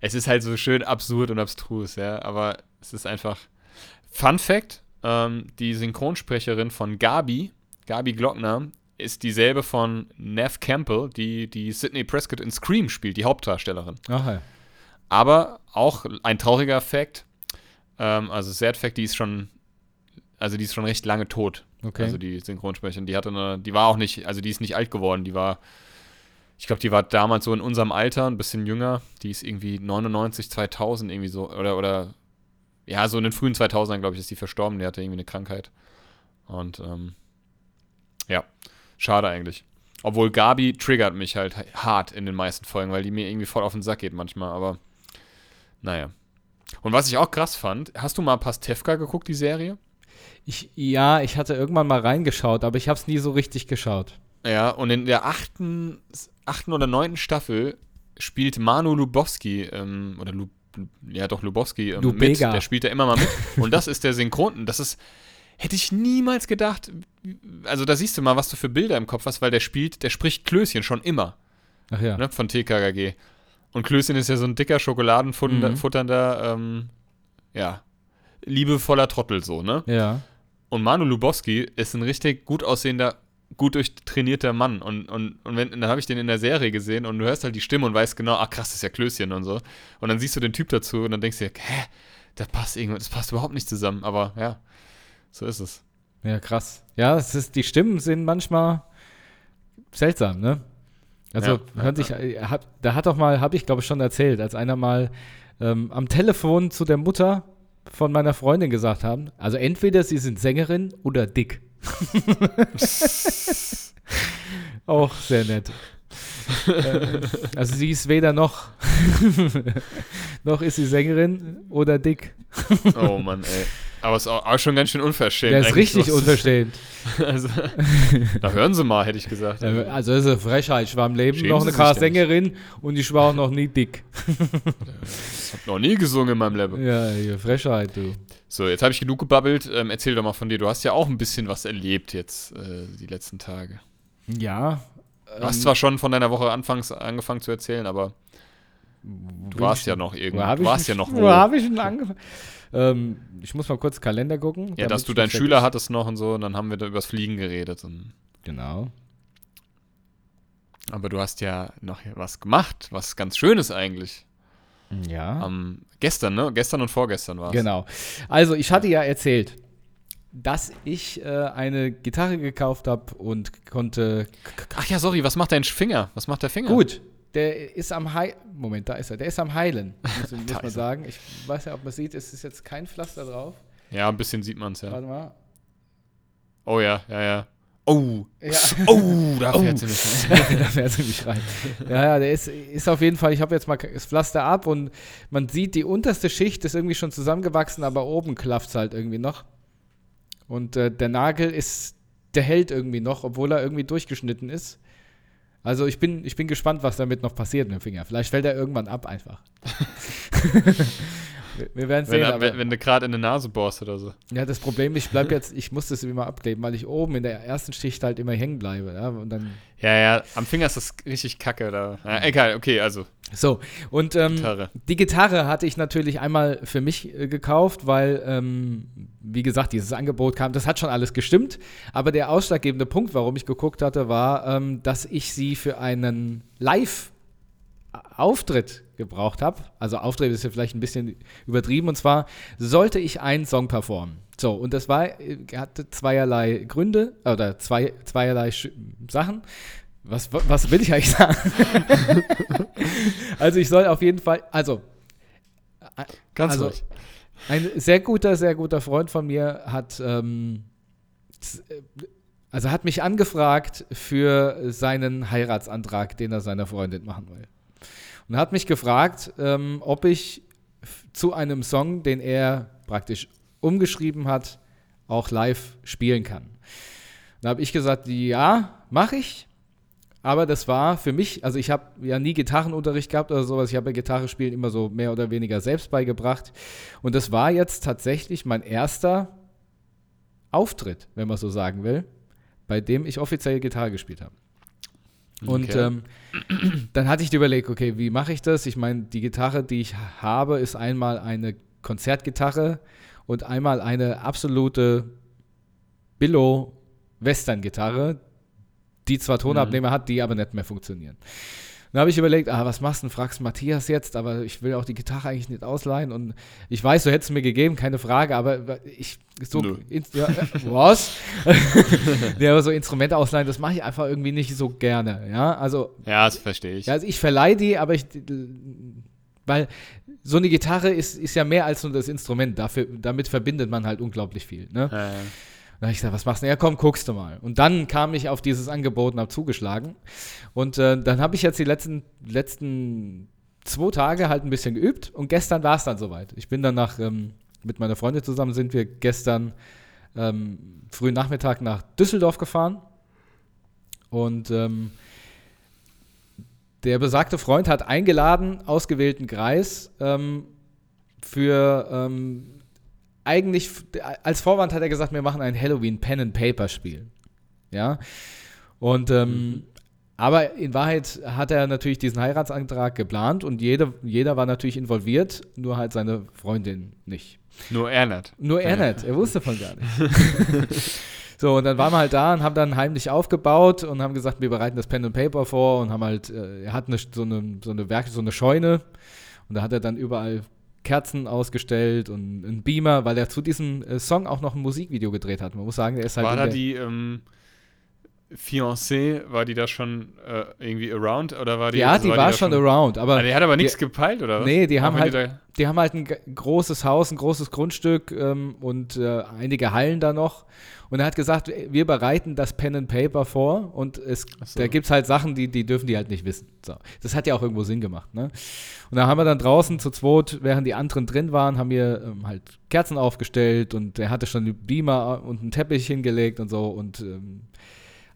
es ist halt so schön absurd und abstrus, ja. Aber es ist einfach. Fun Fact: ähm, Die Synchronsprecherin von Gabi, Gabi Glockner, ist dieselbe von Nev Campbell, die die Sidney Prescott in Scream spielt, die Hauptdarstellerin. Ach ja. Aber auch ein trauriger Fact, ähm, also Sad Fact, die ist schon, also die ist schon recht lange tot. Okay. Also die Synchronsprecherin, die hatte eine, die war auch nicht, also die ist nicht alt geworden, die war, ich glaube, die war damals so in unserem Alter, ein bisschen jünger, die ist irgendwie 99, 2000 irgendwie so, oder, oder, ja, so in den frühen 2000ern, glaube ich, ist die verstorben, die hatte irgendwie eine Krankheit. Und, ähm, ja, schade eigentlich. Obwohl Gabi triggert mich halt hart in den meisten Folgen, weil die mir irgendwie voll auf den Sack geht manchmal, aber naja. Und was ich auch krass fand, hast du mal Pastewka geguckt, die Serie? Ich, ja, ich hatte irgendwann mal reingeschaut, aber ich habe es nie so richtig geschaut. Ja, und in der achten, achten oder neunten Staffel spielt Manu Lubowski, ähm, oder Lu, ja doch, Lubowski ähm, mit. Der spielt da immer mal mit. und das ist der Synchron. Das ist, hätte ich niemals gedacht. Also da siehst du mal, was du für Bilder im Kopf hast, weil der spielt, der spricht Klößchen schon immer, Ach ja. ne, von TKKG. Und Klößchen ist ja so ein dicker, schokoladenfutternder, ähm, ja, liebevoller Trottel so, ne? Ja. Und Manu Lubowski ist ein richtig gut aussehender, gut durchtrainierter Mann. Und, und, und wenn, dann habe ich den in der Serie gesehen und du hörst halt die Stimme und weißt genau, ach krass, das ist ja Klößchen und so. Und dann siehst du den Typ dazu und dann denkst du dir, hä, das passt irgendwas, das passt überhaupt nicht zusammen. Aber ja, so ist es. Ja, krass. Ja, es ist, die Stimmen sind manchmal seltsam, ne? Also Ja, ja, sich, äh, hab, da hat doch mal, habe ich glaube ich schon erzählt, als einer mal ähm, am Telefon zu der Mutter von meiner Freundin gesagt haben, also entweder sie sind Sängerin oder dick. Auch sehr nett. Äh, also sie ist weder noch, noch ist sie Sängerin oder dick. Oh Mann, ey. Aber es ist auch, schon ganz schön unverschämt. Der ist richtig unverschämt. Also, da hören Sie mal, hätte ich gesagt. Also das ist eine Frechheit. Ich war im Leben Schämen noch eine sich denn Sängerin und ich war auch noch nie dick. Ich habe noch nie gesungen in meinem Leben. Ja, hier, Frechheit, du. So, jetzt habe ich genug gebabbelt. Ähm, erzähl doch mal von dir. Du hast ja auch ein bisschen was erlebt jetzt äh, die letzten Tage. Ja. Du hast zwar schon von deiner Woche anfangs angefangen zu erzählen, aber du warst ja noch irgendwo. Du warst ja noch Wo wo. habe ich denn angefangen? Ähm, ich muss mal kurz Kalender gucken. Ja, dass du deinen Schüler hattest noch und so, und dann haben wir da übers Fliegen geredet. Genau. aber du hast ja noch was gemacht, was ganz Schönes eigentlich. Ja. Am, gestern, ne? Gestern und vorgestern war es. Genau. Also, ich hatte ja erzählt, dass ich äh, eine Gitarre gekauft habe und konnte. Ach ja, sorry, was macht dein Finger? Was macht der Finger? Gut, der ist am Heilen. Moment, da ist er. Der ist am Heilen, muss, muss man sagen. Ich weiß ja, ob man sieht, es ist jetzt kein Pflaster drauf. Ja, ein bisschen sieht man es ja. Warte mal. Oh ja, ja, ja. Oh, Ja. oh, da Oh. fährt sie mich. da fährt sie mich rein. Ja, ja, der ist, ist auf jeden Fall, ich habe jetzt mal das Pflaster ab und man sieht, die unterste Schicht ist irgendwie schon zusammengewachsen, aber oben klafft es halt irgendwie noch. Und äh, der Nagel ist, der hält irgendwie noch, obwohl er irgendwie durchgeschnitten ist. Also ich bin, ich bin gespannt, was damit noch passiert mit dem Finger. Vielleicht fällt er irgendwann ab einfach. wir, werden sehen. Wenn, wenn, wenn du gerade in die Nase bohrst oder so. ja, das Problem ist, ich bleib jetzt, ich muss das immer abkleben, weil ich oben in der ersten Schicht halt immer hängen bleibe. Ja? Und dann Ja, ja, am Finger ist das richtig kacke. Da. Ja, egal, okay, also So, und ähm, Gitarre. die Gitarre hatte ich natürlich einmal für mich äh, gekauft, weil, ähm, wie gesagt, dieses Angebot kam, das hat schon alles gestimmt. Aber der ausschlaggebende Punkt, warum ich geguckt hatte, war, ähm, dass ich sie für einen Live-Auftritt gebraucht habe. Also Auftritt ist ja vielleicht ein bisschen übertrieben. Und zwar sollte ich einen Song performen. So, und das war, äh, hatte zweierlei Gründe oder zwei, zweierlei Sch Sachen. Was, was will ich eigentlich sagen? also ich soll auf jeden Fall, also Ganz also, ruhig. Ein sehr guter, sehr guter Freund von mir hat, ähm, äh, also hat mich angefragt für seinen Heiratsantrag, den er seiner Freundin machen will. Und hat mich gefragt, ähm, ob ich zu einem Song, den er praktisch umgeschrieben hat, auch live spielen kann. Da habe ich gesagt, ja, mache ich. Aber das war für mich, also ich habe ja nie Gitarrenunterricht gehabt oder sowas. Ich habe ja Gitarre spielen immer so mehr oder weniger selbst beigebracht. Und das war jetzt tatsächlich mein erster Auftritt, wenn man so sagen will, bei dem ich offiziell Gitarre gespielt habe. Und Okay. ähm, dann hatte ich die überlegt, okay, wie mache ich das? Ich meine, die Gitarre, die ich habe, ist einmal eine Konzertgitarre und einmal eine absolute Billo-Western-Gitarre, die zwar Tonabnehmer hat, die aber nicht mehr funktionieren. Dann habe ich überlegt, ah, was machst du denn? Fragst Matthias jetzt, aber ich will auch die Gitarre eigentlich nicht ausleihen. Und ich weiß, du hättest mir gegeben, keine Frage, aber ich so ja, äh, was? ja, aber so Instrumente ausleihen, das mache ich einfach irgendwie nicht so gerne. Ja, also Ja, das verstehe ich. ja, also ich verleihe die, aber ich. Weil so eine Gitarre ist, ist ja mehr als nur das Instrument. Dafür, damit verbindet man halt unglaublich viel. Ne? Ja, ja. Da habe ich gesagt, was machst du? Ja, komm, guckst du mal. Und dann kam ich auf dieses Angebot und habe zugeschlagen. Und äh, dann habe ich jetzt die letzten, letzten zwei Tage halt ein bisschen geübt und gestern war es dann soweit. Ich bin dann nach, ähm, mit meiner Freundin zusammen sind wir gestern ähm, frühen Nachmittag nach Düsseldorf gefahren. Und ähm, der besagte Freund hat eingeladen, ausgewählten Kreis, ähm, für ähm, eigentlich, als Vorwand hat er gesagt, wir machen ein Halloween Pen and Paper Spiel. Ja. Und ähm, mhm. aber in Wahrheit hat er natürlich diesen Heiratsantrag geplant und jede, jeder war natürlich involviert, nur halt seine Freundin nicht. Nur er nicht. Nur er nicht, er wusste von gar nicht. so, und dann waren wir halt da und haben dann heimlich aufgebaut und haben gesagt, wir bereiten das Pen and Paper vor und haben halt, äh, er hat eine, so, eine, so, eine Werk, so eine Scheune und da hat er dann überall Kerzen ausgestellt und ein Beamer, weil er zu diesem äh, Song auch noch ein Musikvideo gedreht hat. Man muss sagen, er ist halt. War da die ähm, Fiancée, war die da schon äh, irgendwie around oder war die? Ja, die war, war die schon, around, aber. Ah, die hat aber nichts gepeilt, oder was? Nee, die haben halt, die, die, haben halt ein großes Haus, ein großes Grundstück ähm, und äh, einige Hallen da noch. Und er hat gesagt, wir bereiten das Pen and Paper vor und es, so. da gibt es halt Sachen, die, die dürfen die halt nicht wissen. So. Das hat ja auch irgendwo Sinn gemacht. Ne? Und da haben wir dann draußen zu zweit, während die anderen drin waren, haben wir ähm, halt Kerzen aufgestellt und er hatte schon einen Beamer und einen Teppich hingelegt und so und ähm,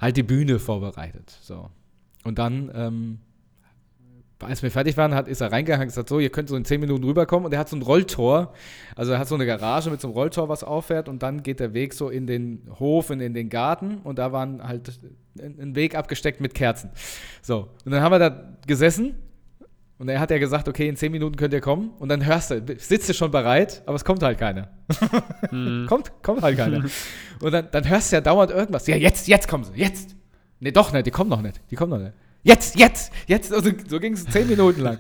halt die Bühne vorbereitet. So. Und dann ähm, als wir fertig waren, hat, ist er reingegangen und gesagt, so, ihr könnt so in 10 Minuten rüberkommen. Und er hat so ein Rolltor, also er hat so eine Garage mit so einem Rolltor, was auffährt. Und dann geht der Weg so in den Hof und in den Garten. Und da waren halt ein Weg abgesteckt mit Kerzen. So, und dann haben wir da gesessen. Und er hat ja gesagt, okay, in 10 Minuten könnt ihr kommen. Und dann hörst du, sitzt du schon bereit, aber es kommt halt keiner. Mhm. kommt, kommt halt keiner. und dann, dann hörst du ja dauernd irgendwas. Ja, jetzt, jetzt kommen sie, jetzt. Nee, doch nicht, die kommen noch nicht. Die kommen noch nicht. Jetzt, jetzt, jetzt. Also, so ging es zehn Minuten lang.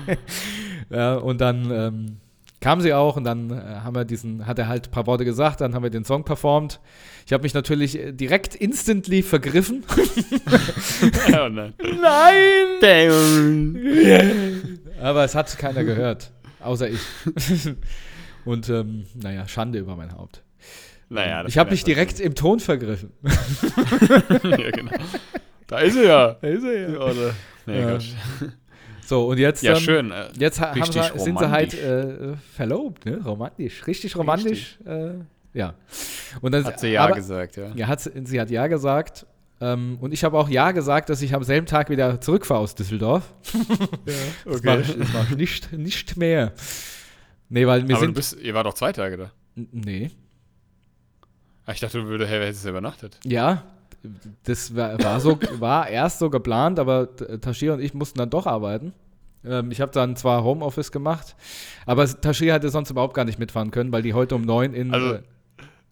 ja, und dann ähm, kam sie auch und dann äh, haben wir diesen, hat er halt ein paar Worte gesagt, dann haben wir den Song performt. Ich habe mich natürlich äh, direkt instantly vergriffen. oh nein. nein! Aber es hat keiner gehört, außer ich. und ähm, naja, Schande über mein Haupt. Naja, ich habe mich direkt im Ton vergriffen. ja, genau. Da ist er ja. Da ist er ja. Oder, nee, ja. So, und jetzt, ja, ähm, schön. Äh, jetzt haben sie, sind sie halt äh, verlobt, ne? Romantisch. Richtig romantisch. Richtig. Äh, ja. Und dann, hat sie Ja aber, gesagt, ja. Ja, hat, sie hat Ja gesagt. Ähm, und ich habe auch Ja gesagt, dass ich am selben Tag wieder zurückfahre aus Düsseldorf. ja, okay. Das mache ich, das mach ich nicht, nicht mehr. Nee, weil wir aber sind. Du bist, ihr war doch zwei Tage da. Nee. Ach, ich dachte, du würdest, hey, hättest übernachtet. Ja, das war, war, so, war erst so geplant, aber Tashir und ich mussten dann doch arbeiten. Ähm, ich habe dann zwar Homeoffice gemacht, aber Tashir hätte sonst überhaupt gar nicht mitfahren können, weil die heute um neun in. Also, äh,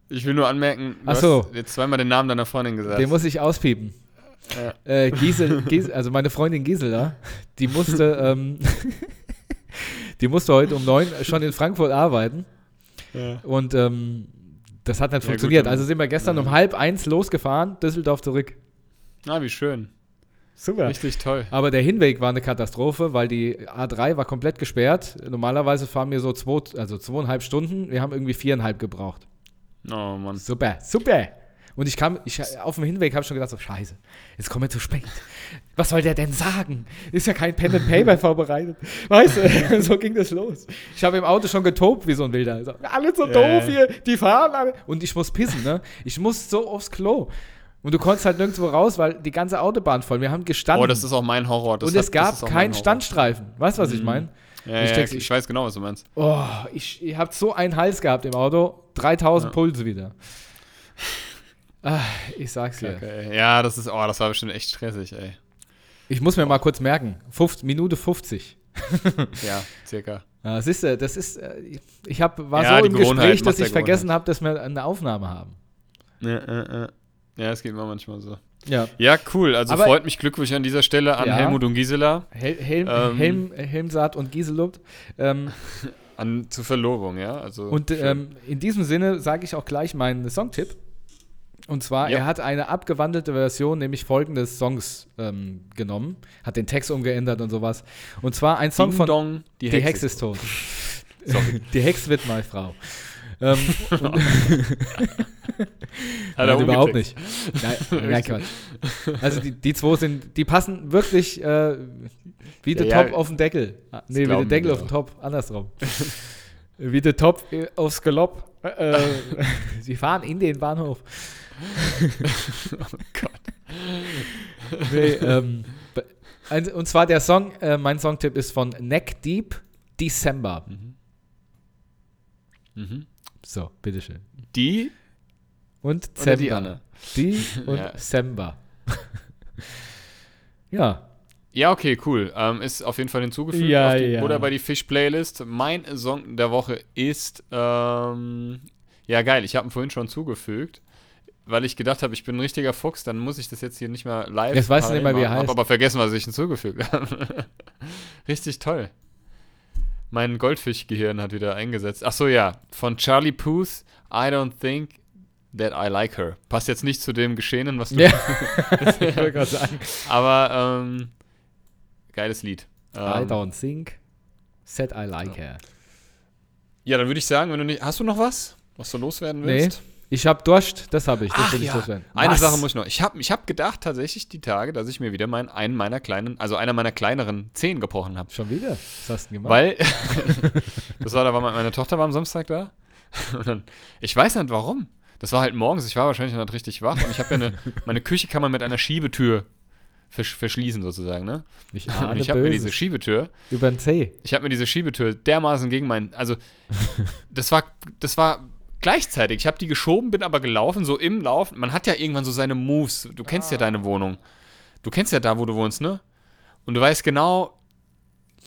ich will nur anmerken, du so. hast jetzt zweimal den Namen deiner Freundin gesagt. Den muss ich auspiepen. Ja. Äh, Giesel, Giesel, also meine Freundin Gisela, die musste, ähm, die musste heute um neun schon in Frankfurt arbeiten. Ja. Und ähm, das hat nicht ja, funktioniert. Gut, also sind wir gestern ja. um halb eins losgefahren, Düsseldorf zurück. Ah, wie schön. Super. Richtig toll. Aber der Hinweg war eine Katastrophe, weil die A3 war komplett gesperrt. Normalerweise fahren wir so zwei, also zweieinhalb Stunden. Wir haben irgendwie viereinhalb gebraucht. Oh Mann. Super, super. Und ich kam, ich, auf dem Hinweg habe ich schon gedacht, so, scheiße, jetzt kommen wir zu spät. Was soll der denn sagen? Ist ja kein Pen and Paper vorbereitet. Weißt du, so ging das los. Ich habe im Auto schon getobt wie so ein Wilder. So, alle so yeah. doof hier, die fahren alle. Und ich muss pissen, ne? Ich muss so aufs Klo. Und du konntest halt nirgendwo raus, weil die ganze Autobahn voll. Wir haben gestanden. Oh, das ist auch mein Horror. Das und es gab keinen Standstreifen. Weißt du, was ich mhm. meine? Ja, ich, ja, ich, ich, weiß genau, was du meinst. Oh, ich, ich habe so einen Hals gehabt im Auto. 3000 ja. Pulse wieder. Ach, ich sag's dir. Okay. Ja, das ist, oh, das war bestimmt echt stressig, ey. Ich muss mir mal kurz merken. 50, Minute 50. ja, circa. Ja, siehst du, das ist, äh, ich hab, war ja, so im Gespräch, dass ich vergessen habe, dass wir eine Aufnahme haben. Ja, äh, äh. ja, es geht mir manchmal so. Ja. ja, cool. Also Aber freut mich Glückwunsch an dieser Stelle an ja. Helmut und Gisela. Hel Helm, ähm, Helm, Helmsaat und Giselupt. Ähm, an, zur Verlobung, ja. Also und ähm, in diesem Sinne sage ich auch gleich meinen Songtipp. Und zwar, ja. er hat eine abgewandelte Version, nämlich folgendes Songs ähm, genommen, hat den Text umgeändert und sowas. Und zwar ein Song Ding von Dong, Die, die Hex, ist tot. die Hex wird mal Frau. ähm, Hat er überhaupt nicht. Nein, nein, Quatsch. Also die, die zwei sind, die passen wirklich äh, wie der ja, Top auf den Deckel. Ah, nee, wie der Deckel auf den Top, andersrum. wie der Top äh, aufs Galopp. Äh, sie fahren in den Bahnhof. oh Gott. nee, ähm, und zwar der Song, äh, mein Songtipp ist von Neck Deep, December. Mhm. So, bitteschön. Die Und oder die? Die und Ja. Semba. ja, Ja, okay, cool. Ähm, ist auf jeden Fall hinzugefügt Ja, auf die ja. Oder bei die Fish-Playlist. Mein Song der Woche ist, ähm, ja geil, ich habe ihn vorhin schon zugefügt, weil ich gedacht habe, ich bin ein richtiger Fuchs, dann muss ich das jetzt hier nicht mehr live Jetzt weißt du nicht mehr, wie er machen. Hab heißt. aber vergessen, was ich hinzugefügt habe. Richtig toll. Mein Goldfischgehirn hat wieder eingesetzt. Ach so, ja, von Charlie Puth, I don't think that I like her. Passt jetzt nicht zu dem Geschehenen, was du ja. ich wollte gerade sagen. aber ähm, geiles Lied. I Ähm, don't think, said I like her. ja, dann würde ich sagen, wenn du nicht, hast du noch was, was du loswerden Nee, willst? Ich hab Durst, das habe ich. Das Ach will ich ja, loswerden. eine? Sache muss ich noch. Ich habe ich hab gedacht tatsächlich die Tage, dass ich mir wieder mein, einen meiner kleinen, also einer meiner kleineren Zehen gebrochen habe. Schon wieder? Was hast du gemacht? Weil, das war, da war meine Tochter war am Samstag da. Und dann, ich weiß nicht warum. Das war halt morgens, ich war wahrscheinlich noch nicht richtig wach und ich habe ja eine, meine Küche kann man mit einer Schiebetür versch verschließen sozusagen, ne? ich ich habe mir diese. Schiebetür, Über den C. ich habe mir diese Schiebetür dermaßen gegen mein, also das war, das war gleichzeitig. Ich habe die geschoben, bin aber gelaufen, so im Laufen. Man hat ja irgendwann so seine Moves. Du kennst ja deine Wohnung. Du kennst ja da, wo du wohnst, ne? Und du weißt genau,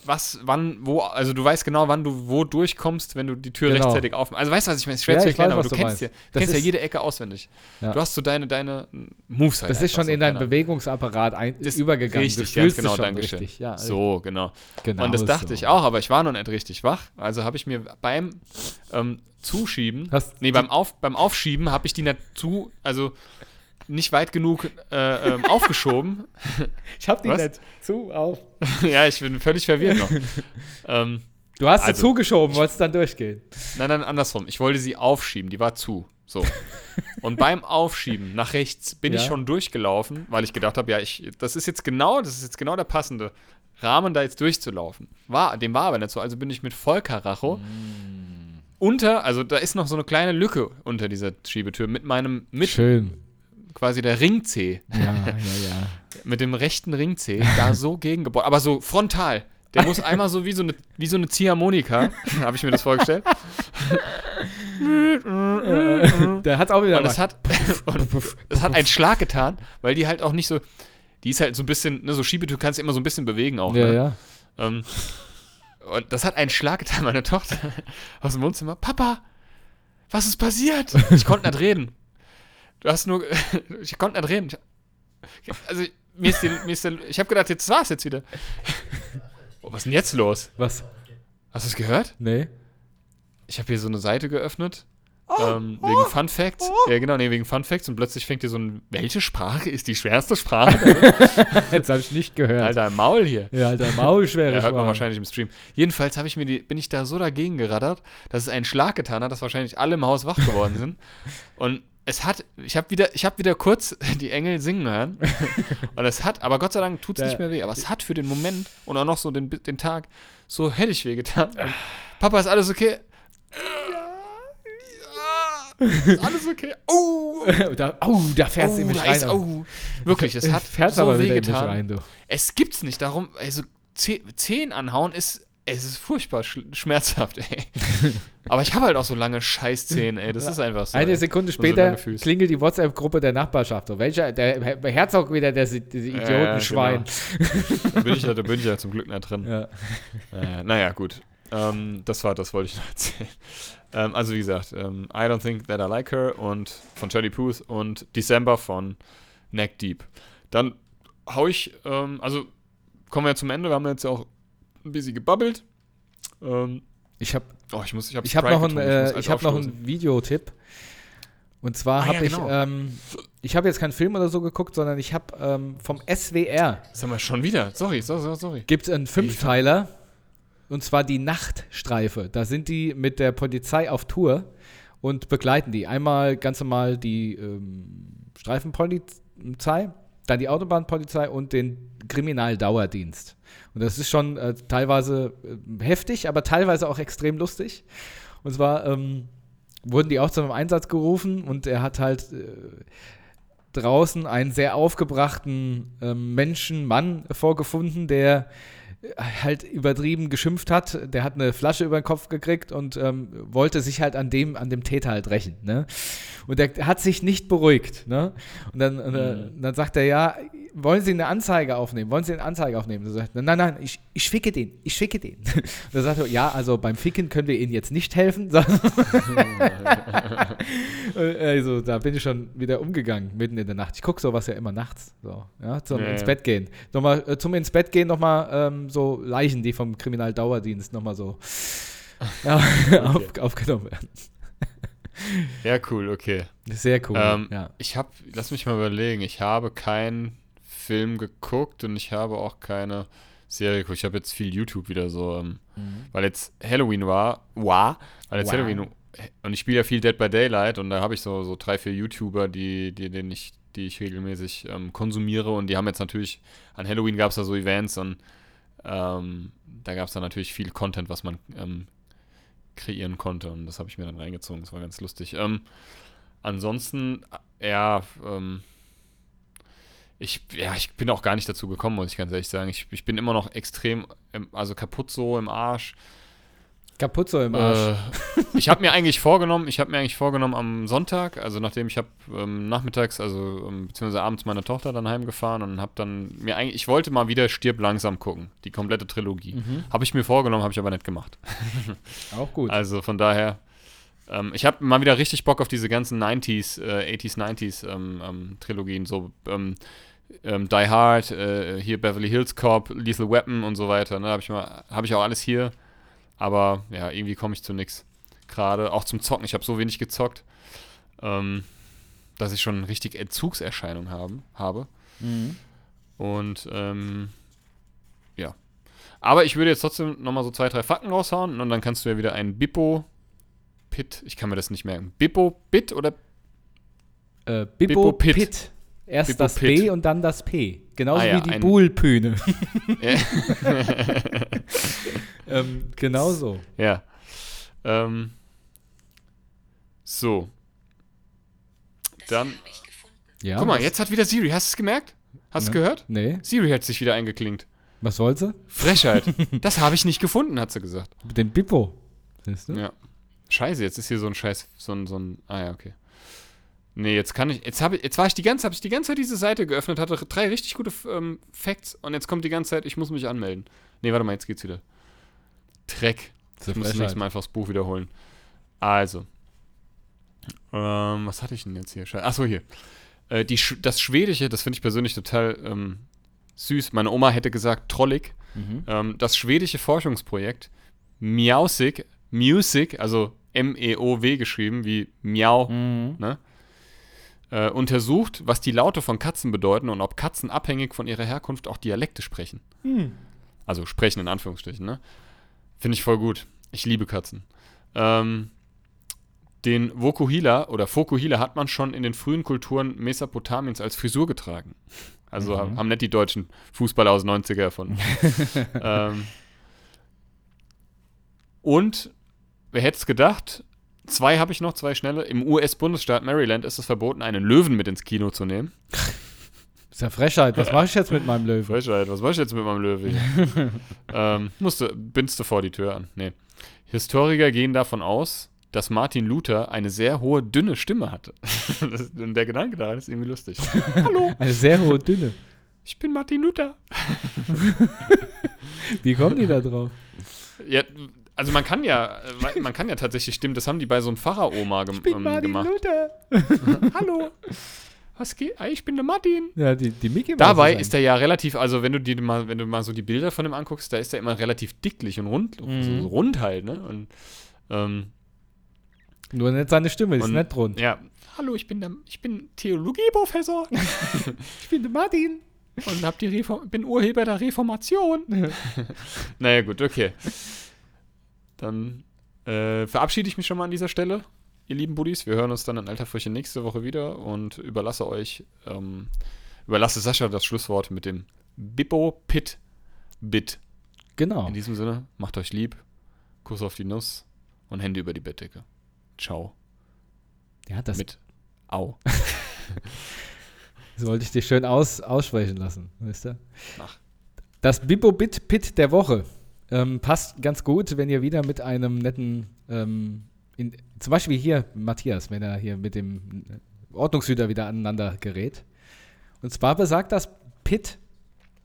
was, wann, wo, also du weißt genau, wann du wo durchkommst, wenn du die Tür Genau. rechtzeitig aufmachst. Also weißt du, was ich meine? Ist schwer Ja, zu ich erklären, weiß, aber du du kennst ja, du kennst ja jede Ecke auswendig. Ja. Du hast so deine, deine Moves halt Das ist schon einfach in so, deinen. Bewegungsapparat ein, Das- übergegangen. Richtig, du ganz genau, Dankeschön. richtig. Ja, So, genau. genau Und das dachte so. ich auch, aber ich war noch nicht richtig wach. Also habe ich mir beim ähm, Zuschieben, Hast nee, beim, Auf, beim Aufschieben habe ich die nicht zu, also nicht weit genug äh, ähm, aufgeschoben. Ich hab die Was? nicht zu auf. ja, ich bin völlig verwirrt noch. ähm, Du hast Also- sie zugeschoben, wolltest dann durchgehen. nein, nein, andersrum. Ich wollte sie aufschieben, die war zu. So. Und beim Aufschieben nach rechts bin ich Ja. schon durchgelaufen, weil ich gedacht habe, ja, ich, das ist jetzt genau, das ist jetzt genau der passende Rahmen, da jetzt durchzulaufen. War, dem war aber nicht so. Also bin ich mit Vollkaracho Mm. Unter, also da ist noch so eine kleine Lücke unter dieser Schiebetür mit meinem, mit Schön. quasi der Ringzeh, Ja, ja, ja. mit dem rechten Ringzeh, da so gegengebaut, aber so frontal. Der muss einmal so wie so eine, wie so eine Ziehharmonika, habe ich mir das vorgestellt. Der hat auch wieder Und es hat, und es hat einen Schlag getan, weil die halt auch nicht so, die ist halt so ein bisschen, ne, so Schiebetür kannst du immer so ein bisschen bewegen auch. Ja, ne? ja. Ähm, und das hat einen Schlag getan, meine Tochter aus dem Wohnzimmer. Papa, was ist passiert? Ich konnte nicht reden. Du hast nur, ich konnte nicht reden. Ich- Also, mir ist, die, mir ist der, ich habe gedacht, jetzt war's jetzt wieder. Oh, was ist denn jetzt los? Was? Hast du es gehört? Nee. Ich habe hier so eine Seite geöffnet. Oh, ähm, wegen Fun Facts. Ja, genau, nee, wegen Fun Facts. Und plötzlich fängt hier so ein, welche Sprache ist die schwerste Sprache? Jetzt habe ich nicht gehört. Alter, im Maul hier. Ja, Alter, Maulschwere Ja, hört man Sprache. wahrscheinlich im Stream. Jedenfalls habe ich mir die, bin ich da so dagegen gerattert, dass es einen Schlag getan hat, dass wahrscheinlich alle im Haus wach geworden sind. Und es hat, ich habe wieder, ich habe wieder kurz die Engel singen hören. Und es hat, aber Gott sei Dank tut es nicht mehr weh. Aber es hat für den Moment und auch noch so den, den Tag so hätte weh getan. Und, Papa, ist alles okay? Ja, ist alles okay? Oh, da, oh, da fährst du in oh, mich ist, rein. oh. Wirklich, es hat fährst so aber weh wieder in mich getan. rein, du. Es gibt's nicht. Darum, also Zeh- Zehen anhauen ist, es ist furchtbar sch schmerzhaft, ey. Aber ich habe halt auch so lange Scheißzähne, ey. Das ist einfach so. Eine ey. Sekunde so später Füße. klingelt die WhatsApp-Gruppe der Nachbarschaft. So, welcher, der Herzog wieder, der, der Idiotenschwein. Da bin ich ja, da bin ich ja zum Glück nicht drin. Ja. Äh, naja, gut. Ähm, das war, das wollte ich noch erzählen. Ähm, also wie gesagt, ähm, I Don't Think That I Like Her und von Charlie Puth und December von Neck Deep. Dann hau ich, ähm, also kommen wir zum Ende. Wir haben jetzt ja auch ein bisschen gebabbelt. Ähm, Ich habe oh, ich muss, ich habe ich hab noch, äh, ich hab noch einen Videotipp. Und zwar Ah, habe ja, ich, genau. ähm, ich habe jetzt keinen Film oder so geguckt, sondern ich habe ähm, vom SWR Das haben wir schon wieder. Sorry, sorry, sorry, sorry. gibt es einen Fünfteiler. Und zwar die Nachtstreife. Da sind die mit der Polizei auf Tour und begleiten die. Einmal ganz normal die ähm, Streifenpolizei, dann die Autobahnpolizei und den Kriminaldauerdienst. Und das ist schon äh, teilweise äh, heftig, aber teilweise auch extrem lustig. Und zwar ähm, wurden die auch zu einem Einsatz gerufen und er hat halt äh, draußen einen sehr aufgebrachten ähm, Menschen, Mann vorgefunden, der halt übertrieben geschimpft hat. Der hat eine Flasche über den Kopf gekriegt und ähm, wollte sich halt an dem, an dem Täter halt rächen. Ne? Und der hat sich nicht beruhigt. Ne? Und dann, mhm. dann sagt er, ja, wollen Sie eine Anzeige aufnehmen? Wollen Sie eine Anzeige aufnehmen? Und er sagt, nein, nein, ich, ich ficke den, ich ficke den. Und er sagt er, ja, also beim Ficken können wir Ihnen jetzt nicht helfen. also da bin ich schon wieder umgegangen, mitten in der Nacht. Ich gucke sowas ja immer nachts, so, ja, zum ja, ins. Bett gehen. Nochmal, äh, zum ins Bett gehen nochmal ähm, so Leichen, die vom Kriminaldauerdienst nochmal so ja, okay. auf, aufgenommen werden. Ja, cool, okay. Sehr cool. Ähm, ja. Ich habe, lass mich mal überlegen, ich habe keinen Film geguckt und ich habe auch keine Serie geguckt. Ich habe jetzt viel YouTube wieder so, ähm, mhm. weil jetzt Halloween war, war, weil jetzt wow. Halloween und ich spiele ja viel Dead by Daylight und da habe ich so, so drei, vier YouTuber, die, die, denen ich, die ich regelmäßig ähm, konsumiere und die haben jetzt natürlich, an Halloween gab es da so Events und ähm, da gab es dann natürlich viel Content, was man ähm, kreieren konnte. Und das habe ich mir dann reingezogen. Das war ganz lustig. Ähm, ansonsten, äh, ja, ähm, ich, ja, ich bin auch gar nicht dazu gekommen, muss ich ganz ehrlich sagen. Ich, ich bin immer noch extrem, also kaputt so im Arsch. Kaputt so im Arsch. Äh, ich habe mir eigentlich vorgenommen, ich habe mir eigentlich vorgenommen am Sonntag, also nachdem ich habe ähm, nachmittags, also ähm, beziehungsweise abends meine Tochter dann heimgefahren und habe dann mir eigentlich, ich wollte mal wieder Stirb langsam gucken, die komplette Trilogie. Mhm. Habe ich mir vorgenommen, habe ich aber nicht gemacht. Auch gut. Also von daher, ähm, ich habe mal wieder richtig Bock auf diese ganzen 90s, äh, 80s, 90s ähm, ähm, Trilogien, so ähm, Die Hard, äh, hier Beverly Hills Cop, Lethal Weapon und so weiter. Ne? Habe ich, hab ich auch alles hier. Aber ja, irgendwie komme ich zu nichts. Gerade auch zum Zocken. Ich habe so wenig gezockt, ähm, dass ich schon richtig Entzugserscheinung haben, habe. Mhm. Und ähm, ja. Aber ich würde jetzt trotzdem nochmal so zwei, drei Fakten raushauen und dann kannst du ja wieder ein Bippo Pit, ich kann mir das nicht merken. Bippo Bit oder äh, Bippo, Bippo Pit. Pit. Erst Bippo das Pit. B und dann das P. Genauso ah, ja, wie die Buhlpühne. ähm, genau so. Ja. Ähm, so. Dann. Ja, Guck mal, jetzt hat wieder Siri. Hast du es gemerkt? Hast du ne? es gehört? Nee. Siri hat sich wieder eingeklinkt. Was wollte sie? Frechheit. das habe ich nicht gefunden, hat sie gesagt. Den Bippo. Siehst du? Ja. Scheiße, jetzt ist hier so ein Scheiß, so ein, so ein. Ah ja, okay. Nee, jetzt kann ich. Jetzt, habe jetzt war ich die ganze, habe ich die ganze Zeit diese Seite geöffnet, hatte drei richtig gute ähm, Facts und jetzt kommt die ganze Zeit, ich muss mich anmelden. Nee, warte mal, jetzt geht's wieder. Dreck. Ich muss nächstes Mal einfach das Buch wiederholen. Also. Ähm, was hatte ich denn jetzt hier? Achso, hier. Äh, die, das Schwedische, das finde ich persönlich total ähm, süß. Meine Oma hätte gesagt, trollig. Mhm. Ähm, das schwedische Forschungsprojekt Miausik, Music, also M-E-O-W geschrieben, wie Miau, mhm. ne? Äh, untersucht, was die Laute von Katzen bedeuten und ob Katzen abhängig von ihrer Herkunft auch Dialekte sprechen. Mhm. Also sprechen in Anführungsstrichen, ne? Finde ich voll gut. Ich liebe Katzen. Ähm, den Vokuhila oder Fokuhila hat man schon in den frühen Kulturen Mesopotamiens als Frisur getragen. Also mhm. haben nicht die deutschen Fußballer aus 90er erfunden. ähm, und wer hätte es gedacht, Zwei habe ich noch, zwei schnelle. Im US-Bundesstaat Maryland ist es verboten, einen Löwen mit ins Kino zu nehmen. ist ja Frechheit. Was mache ich jetzt mit meinem Löwen? Frechheit, was mache ich jetzt mit meinem Löwen? ähm, musste, bindste vor die Tür an. Nee. Historiker gehen davon aus, dass Martin Luther eine sehr hohe, dünne Stimme hatte. das, der Gedanke daran ist irgendwie lustig. Hallo. Eine sehr hohe, dünne. Ich bin Martin Luther. Wie kommen die da drauf? Ja, also man kann ja, äh, man kann ja tatsächlich stimmen, das haben die bei so einem Pfarreroma gem ich bin ähm, gemacht. Luther. Hallo. Was geht? Ah, ich bin der Martin. Ja, die, die Mickey Dabei ist er ja relativ, also wenn du dir mal, wenn du mal so die Bilder von ihm anguckst, da ist er immer relativ dicklich und rund, mhm. so rund halt, ne? Und, ähm, Nur nicht seine Stimme, ist nicht rund. Ja. Hallo, ich bin der, ich bin Theologieprofessor. ich bin der Martin. Und hab die Reform bin Urheber der Reformation. naja, gut, okay. Dann äh, verabschiede ich mich schon mal an dieser Stelle, ihr lieben Buddies. Wir hören uns dann in alter Frische nächste Woche wieder und überlasse euch, ähm, überlasse Sascha das Schlusswort mit dem Bippo Pit Bit. Genau. In diesem Sinne, macht euch lieb, Kuss auf die Nuss und Hände über die Bettdecke. Ciao. Ja, das. Mit Au. Das wollte ich dir schön aus, aussprechen lassen, weißt du? Ach. Das Bibo-Bit-Pit der Woche ähm, passt ganz gut, wenn ihr wieder mit einem netten, ähm, in, zum Beispiel hier Matthias, wenn er hier mit dem Ordnungshüter wieder aneinander gerät. Und zwar besagt das Pit,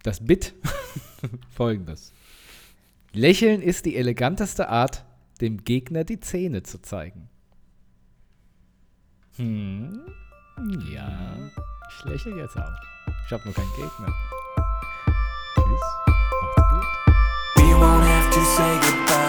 das Bit, folgendes. Lächeln ist die eleganteste Art, dem Gegner die Zähne zu zeigen. Hm, ja, ich lächle jetzt auch. Ich habe nur keinen Gegner. Won't have to say goodbye.